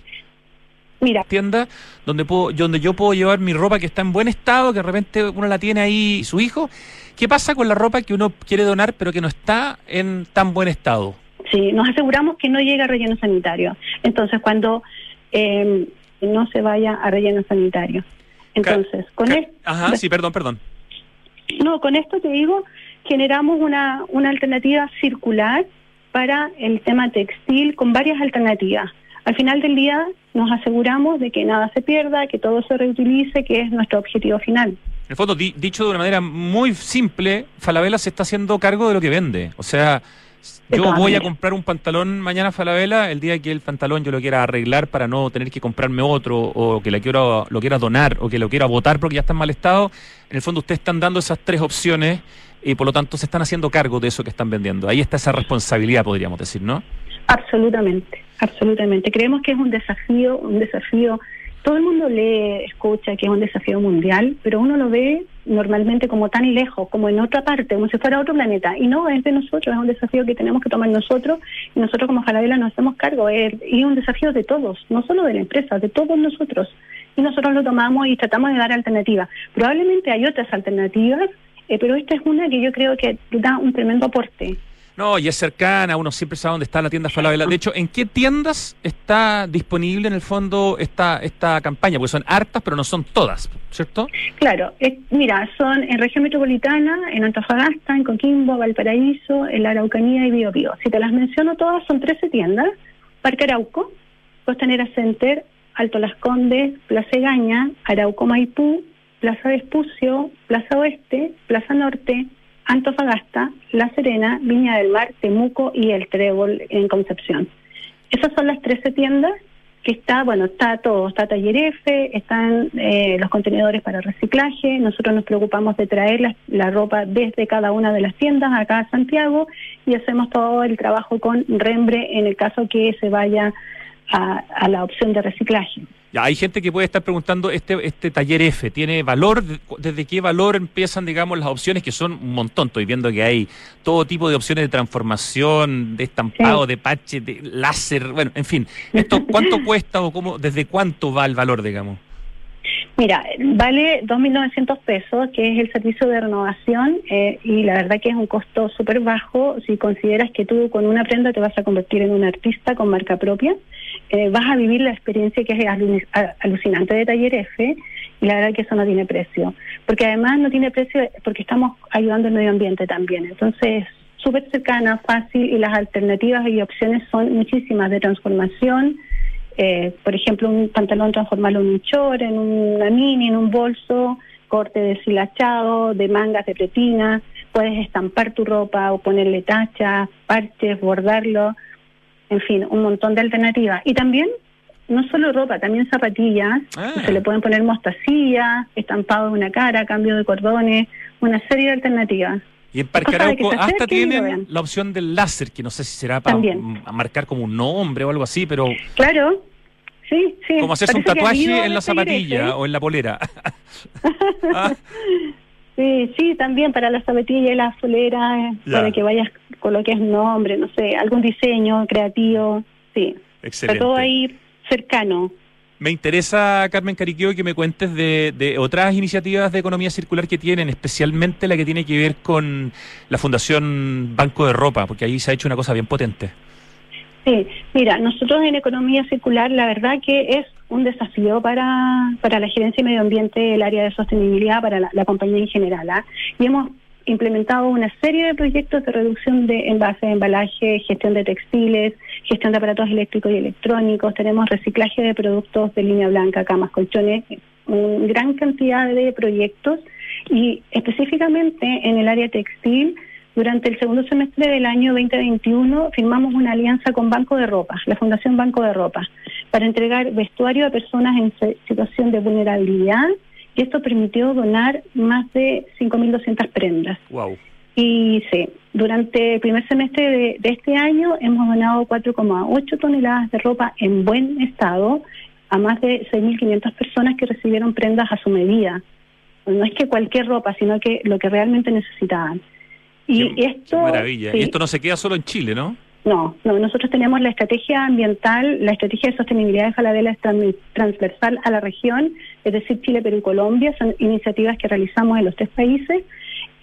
Mira. Tienda donde puedo, donde yo puedo llevar mi ropa que está en buen estado, que de repente uno la tiene ahí su hijo. ¿Qué pasa con la ropa que uno quiere donar pero que no está en tan buen estado? Sí, nos aseguramos que no llegue a relleno sanitario. Entonces, cuando eh, no se vaya a relleno sanitario. Entonces, con esto... Ajá, sí, perdón, perdón. No, con esto te digo, generamos una, una alternativa circular para el tema textil con varias alternativas. Al final del día nos aseguramos de que nada se pierda, que todo se reutilice, que es nuestro objetivo final. En el fondo, dicho de una manera muy simple, Falabella se está haciendo cargo de lo que vende. O sea, yo voy a comprar un pantalón mañana Falabella, el día que el pantalón yo lo quiera arreglar para no tener que comprarme otro, o que le quiero, lo quiera donar, o que lo quiera botar porque ya está en mal estado, en el fondo ustedes están dando esas tres opciones y por lo tanto se están haciendo cargo de eso que están vendiendo. Ahí está esa responsabilidad, podríamos decir, ¿no? Absolutamente, absolutamente. Creemos que es un desafío, un desafío todo el mundo lee, escucha que es un desafío mundial, pero uno lo ve normalmente como tan lejos, como en otra parte, como si fuera otro planeta. Y no, es de nosotros, es un desafío que tenemos que tomar nosotros y nosotros como Falabella nos hacemos cargo. Es, y es un desafío de todos, no solo de la empresa, de todos nosotros. Y nosotros lo tomamos y tratamos de dar alternativas. Probablemente hay otras alternativas, eh, pero esta es una que yo creo que da un tremendo aporte. No, y es cercana, uno siempre sabe dónde está la tienda Falabella. De hecho, ¿en qué tiendas está disponible en el fondo esta esta campaña? Porque son hartas, pero no son todas, ¿cierto? Claro, mira, son en región metropolitana, en Antofagasta, en Coquimbo, Valparaíso, en la Araucanía y Biobío. Si te las menciono todas, son 13 tiendas. Parque Arauco, Costanera Center, Alto Las Condes, Plaza Egaña, Arauco Maipú, Plaza Vespucio, Plaza Oeste, Plaza Norte, Antofagasta, La Serena, Viña del Mar, Temuco y El Trébol en Concepción. Esas son las 13 tiendas que está, bueno, está todo, está Taller F, están eh, los contenedores para reciclaje, nosotros nos preocupamos de traer la, ropa desde cada una de las tiendas acá a Santiago y hacemos todo el trabajo con Rembre en el caso que se vaya a la opción de reciclaje. Ya, hay gente que puede estar preguntando, este, este taller F, ¿tiene valor? ¿Desde qué valor empiezan, digamos, las opciones? Que son un montón. Estoy viendo que hay todo tipo de opciones de transformación, de estampado, de pache, de láser, bueno, en fin. ¿Esto cuánto <laughs> cuesta o cómo, desde cuánto va el valor, digamos? Mira, vale 2.900 pesos, que es el servicio de renovación, eh, y la verdad que es un costo súper bajo si consideras que tú con una prenda te vas a convertir en un artista con marca propia. Eh, vas a vivir la experiencia que es alucinante de Taller F, y la verdad que eso no tiene precio. Porque además no tiene precio porque estamos ayudando al medio ambiente también. Entonces, súper cercana, fácil, y las alternativas y opciones son muchísimas de transformación eh, por ejemplo, un pantalón transformarlo en un chor, en una mini, en un bolso, corte deshilachado, de mangas de pretina, puedes estampar tu ropa o ponerle tachas, parches, bordarlo, en fin, un montón de alternativas. Y también, no solo ropa, también zapatillas, ah. se le pueden poner mostacillas, estampado de una cara, cambio de cordones, una serie de alternativas. Y en Parque Arauco hasta tienen la opción del láser, que no sé si será para marcar como un nombre o algo así, pero... Claro, sí, sí. Como hacerse un tatuaje en la zapatilla o en la polera. <laughs> Ah. Sí, sí, también para la zapatilla y la polera, para que vayas con lo que es nombre, no sé, algún diseño creativo, sí. Excelente. Está todo ahí cercano. Me interesa, Carmen Cariqueo, que me cuentes de, otras iniciativas de economía circular que tienen, especialmente la que tiene que ver con la Fundación Banco de Ropa, porque ahí se ha hecho una cosa bien potente. Sí, mira, nosotros en economía circular la verdad que es un desafío para, para la gerencia y medio ambiente, el área de sostenibilidad, para la, compañía en general. ¿ah? Y hemos implementado una serie de proyectos de reducción de envase de embalaje, gestión de textiles, gestión de aparatos eléctricos y electrónicos, tenemos reciclaje de productos de línea blanca, camas, colchones, una gran cantidad de proyectos y específicamente en el área textil, durante el segundo semestre del año 2021 firmamos una alianza con Banco de Ropa, la Fundación Banco de Ropa, para entregar vestuario a personas en situación de vulnerabilidad y esto permitió donar más de 5.200 prendas. Wow. Y sí, durante el primer semestre de, este año hemos donado 4,8 toneladas de ropa en buen estado a más de 6.500 personas que recibieron prendas a su medida. No es que cualquier ropa, sino que lo que realmente necesitaban. Y esto, maravilla. Y esto no se queda solo en Chile, ¿no? No, no, nosotros tenemos la estrategia ambiental, la estrategia de sostenibilidad de Falabella es transversal a la región, es decir, Chile, Perú y Colombia, son iniciativas que realizamos en los tres países.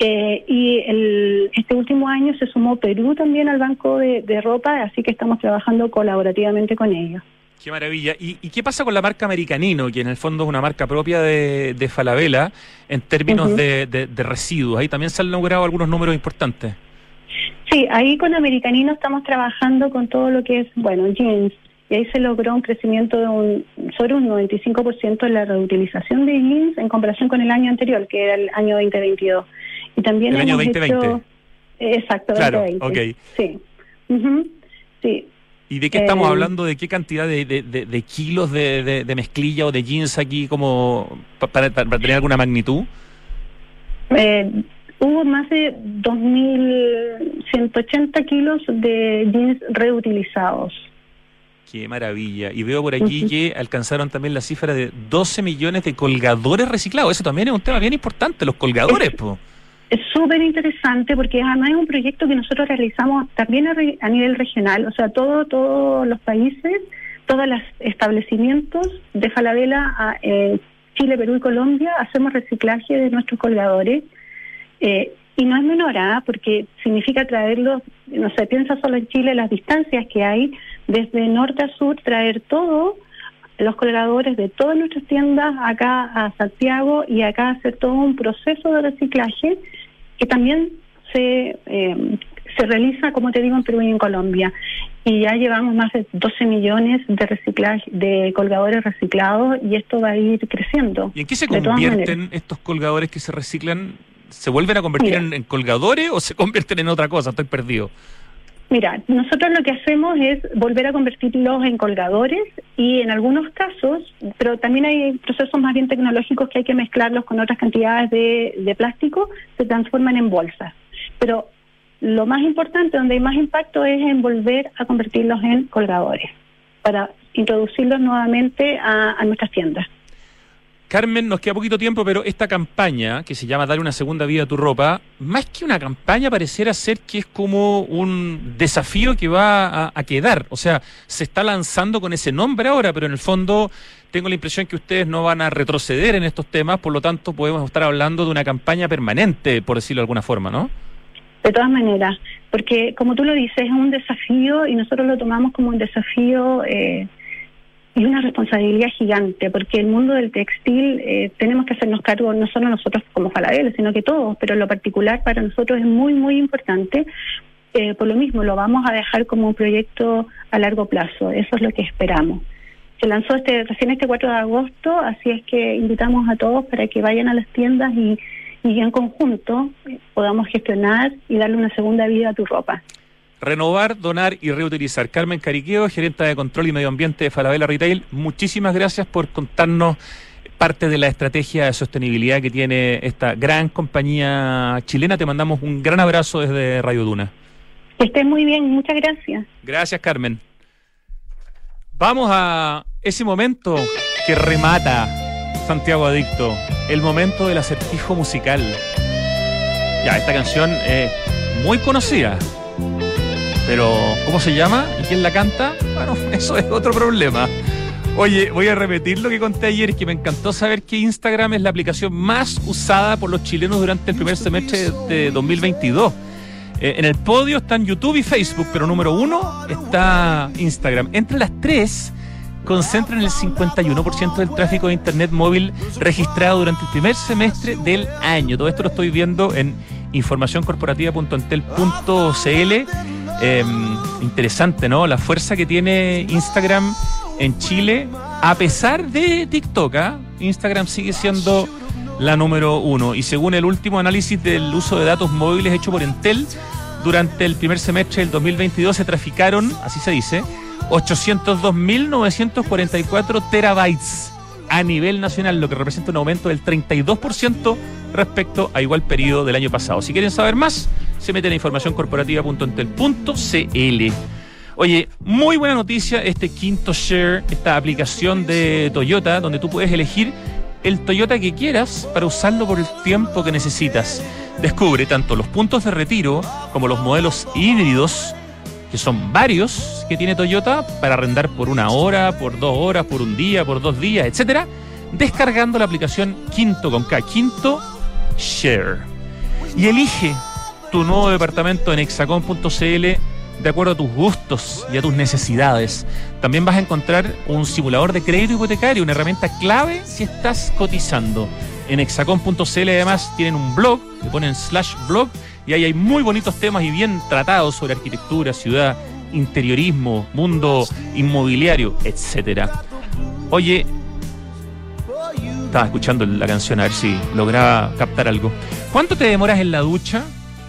Eh, y el, este último año se sumó Perú también al Banco de, Ropa, así que estamos trabajando colaborativamente con ellos. Qué maravilla. ¿Y, qué pasa con la marca Americanino, que en el fondo es una marca propia de, de Falabella en términos de, de, residuos? Ahí también se han logrado algunos números importantes. Sí, ahí con Americanino estamos trabajando con todo lo que es, bueno, jeans. Y ahí se logró un crecimiento de un, sobre un 95% en la reutilización de jeans en comparación con el año anterior, que era el año 2022. Y también el año 2020. exacto, claro, 2020. Sí. Sí. ¿Y de qué estamos eh, hablando? ¿De qué cantidad de, de, kilos de, mezclilla o de jeans aquí como para, para tener alguna magnitud? Eh, hubo más de 2.180 kilos de jeans reutilizados. Qué maravilla. Y veo por aquí que alcanzaron también la cifra de 12 millones de colgadores reciclados. Eso también es un tema bien importante, los colgadores, po. Es súper interesante porque además es un proyecto que nosotros realizamos también a, nivel regional, o sea, todo, todos los países, todos los establecimientos de Falabella, a, eh, Chile, Perú y Colombia, hacemos reciclaje de nuestros colgadores. Eh, y no es menor, ¿ah? porque significa traerlos, no sé, piensa solo en Chile las distancias que hay, desde norte a sur, traer todo los colgadores de todas nuestras tiendas acá a Santiago y acá hacer todo un proceso de reciclaje que también se, eh, se realiza, como te digo, en Perú y en Colombia. Y ya llevamos más de 12 millones de reciclaje, de colgadores reciclados y esto va a ir creciendo. ¿Y en qué se convierten estos colgadores que se reciclan? ¿Se vuelven a convertir Mira. en, en colgadores o se <laughs> convierten en otra cosa? Estoy perdido. Mira, nosotros lo que hacemos es volver a convertirlos en colgadores y en algunos casos, pero también hay procesos más bien tecnológicos que hay que mezclarlos con otras cantidades de, plástico, se transforman en bolsas. Pero lo más importante, donde hay más impacto, es en volver a convertirlos en colgadores para introducirlos nuevamente a, a nuestras tiendas. Carmen, nos queda poquito tiempo, pero esta campaña que se llama Dar una segunda vida a tu ropa, más que una campaña pareciera ser que es como un desafío que va a, a quedar. O sea, se está lanzando con ese nombre ahora, pero en el fondo tengo la impresión que ustedes no van a retroceder en estos temas, por lo tanto podemos estar hablando de una campaña permanente, por decirlo de alguna forma, ¿no? De todas maneras, porque como tú lo dices, es un desafío y nosotros lo tomamos como un desafío eh, y una responsabilidad gigante, porque el mundo del textil eh, tenemos que hacernos cargo, no solo nosotros como Falabella, sino que todos, pero lo particular para nosotros es muy, muy importante. Eh, por lo mismo, lo vamos a dejar como un proyecto a largo plazo, eso es lo que esperamos. Se lanzó este recién este 4 de agosto, así es que invitamos a todos para que vayan a las tiendas y, y en conjunto eh, podamos gestionar y darle una segunda vida a tu ropa. Renovar, donar y reutilizar. Carmen Cariqueo, gerente de control y medio ambiente de Falabella Retail, muchísimas gracias por contarnos parte de la estrategia de sostenibilidad que tiene esta gran compañía chilena. Te mandamos un gran abrazo desde Radio Duna. Que estés muy bien, muchas gracias. Gracias, Carmen. Vamos a ese momento que remata Santiago Adicto, el momento del acertijo musical. Ya, esta canción es muy conocida, pero ¿cómo se llama y quién la canta? Bueno, <laughs> eso es otro problema. Oye, voy a repetir lo que conté ayer, que me encantó saber que Instagram es la aplicación más usada por los chilenos durante el primer semestre de 2022. Eh, en el podio están YouTube y Facebook, pero número uno está Instagram. Entre las tres concentran el 51% del tráfico de Internet móvil registrado durante el primer semestre del año. Todo esto lo estoy viendo en informacioncorporativa.entel.cl. Eh, interesante, ¿no? La fuerza que tiene Instagram en Chile, a pesar de TikTok, ¿ah? Instagram sigue siendo la número uno. Y según el último análisis del uso de datos móviles hecho por Entel, durante el primer semestre del 2022 se traficaron, así se dice, 802.944 terabytes a nivel nacional, lo que representa un aumento del 32% respecto a igual periodo del año pasado. Si quieren saber más, se meten a informacioncorporativa.entel.cl. Oye, muy buena noticia este quinto share, esta aplicación de Toyota, donde tú puedes elegir el Toyota que quieras para usarlo por el tiempo que necesitas. Descubre tanto los puntos de retiro como los modelos híbridos, que son varios que tiene Toyota para arrendar por una hora, por dos horas, por un día, por dos días, etcétera, descargando la aplicación Quinto con K, Quinto Share. Y elige tu nuevo departamento en hexacon.cl de acuerdo a tus gustos y a tus necesidades. También vas a encontrar un simulador de crédito hipotecario, una herramienta clave si estás cotizando. En hexacon.cl además tienen un blog, le ponen slash blog y ahí hay muy bonitos temas y bien tratados sobre arquitectura, ciudad, interiorismo, mundo inmobiliario, etcétera. Oye, estaba escuchando la canción a ver si lograba captar algo. ¿Cuánto te demoras en la ducha?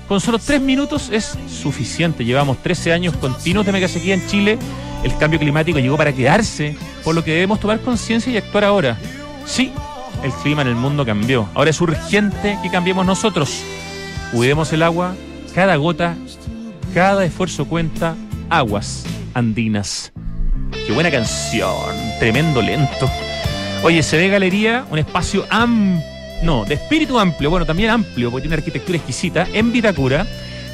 Con solo tres minutos es suficiente. Llevamos 13 años continuos de megasequía en Chile. El cambio climático llegó para quedarse, por lo que debemos tomar conciencia y actuar ahora. Sí, el clima en el mundo cambió. Ahora es urgente que cambiemos nosotros. Cuidemos el agua, cada gota, cada esfuerzo cuenta. Aguas andinas. Qué buena canción, tremendo lento. Oye, se ve Galería, un espacio amplio, no, de espíritu amplio, bueno, también amplio, porque tiene una arquitectura exquisita, en Vitacura,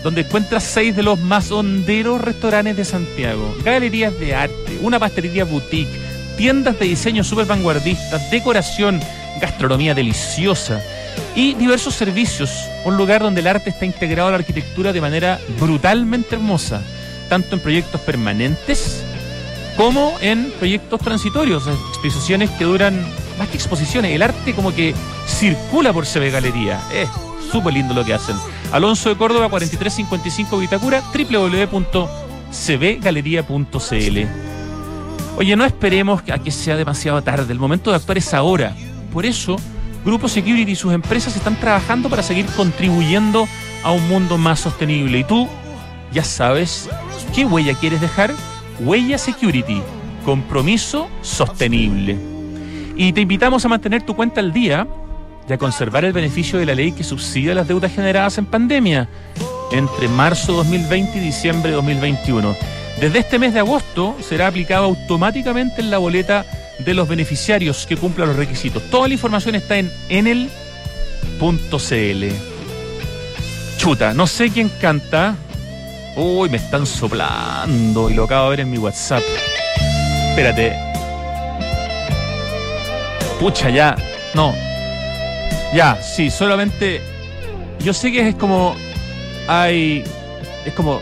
donde encuentras seis de los más honderos restaurantes de Santiago, galerías de arte, una pastelería boutique, tiendas de diseño súper vanguardistas, decoración, gastronomía deliciosa y diversos servicios. Un lugar donde el arte está integrado a la arquitectura de manera brutalmente hermosa, tanto en proyectos permanentes como en proyectos transitorios, exposiciones que duran más que exposiciones. El arte como que circula por CB Galería. Es súper lindo lo que hacen. Alonso de Córdoba, 4355 Vitacura, www.cbgalería.cl. Oye, no esperemos a que sea demasiado tarde. El momento de actuar es ahora. Por eso, Grupo Security y sus empresas están trabajando para seguir contribuyendo a un mundo más sostenible. Y tú, ya sabes, ¿qué huella quieres dejar? Huella Security. Compromiso sostenible. Y te invitamos a mantener tu cuenta al día y a conservar el beneficio de la ley que subsidia las deudas generadas en pandemia entre marzo 2020 y diciembre de 2021. Desde este mes de agosto será aplicado automáticamente en la boleta de los beneficiarios que cumplan los requisitos. Toda la información está en enel.cl. Chuta, no sé quién canta. Uy, me están soplando y lo acabo de ver en mi WhatsApp. Espérate. Pucha, ya. No. Ya, sí, solamente. Yo sé que es como. Hay. Es como.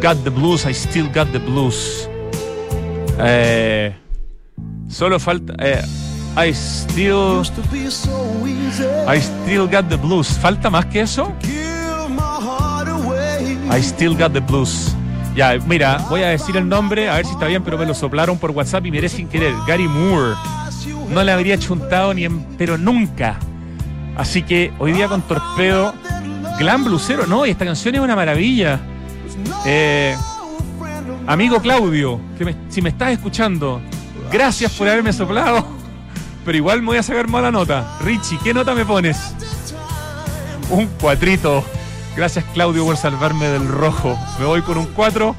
Got the blues, I still got the blues. Eh, solo falta. Eh, I still. I still got the blues. ¿Falta más que eso? I still got the blues. Ya, mira, voy a decir el nombre, a ver si está bien, pero me lo soplaron por WhatsApp y miré sin querer. Gary Moore. No le habría chuntado ni en, pero nunca. Así que hoy día con Torpedo, Glam Blusero, no, y esta canción es una maravilla. Eh, amigo Claudio, que si me estás escuchando, gracias por haberme soplado, <laughs> pero igual me voy a sacar mala nota. Richie, ¿qué nota me pones? Un cuatrito. Gracias Claudio por salvarme del rojo. Me voy con un 4.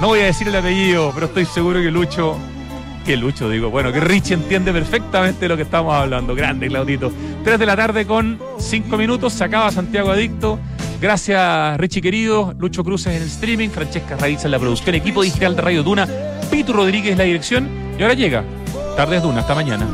No voy a decir el apellido, pero estoy seguro que Lucho, que Lucho digo, bueno, que Richie entiende perfectamente lo que estamos hablando. Grande, Claudito. 3 de la tarde con 5 minutos, se acaba Santiago Adicto. Gracias, Richie querido, Lucho Cruces en el streaming, Francesca Raíz en la producción, equipo digital de Radio Duna, Pitu Rodríguez en la dirección. Y ahora llega, Tardes Duna, hasta mañana.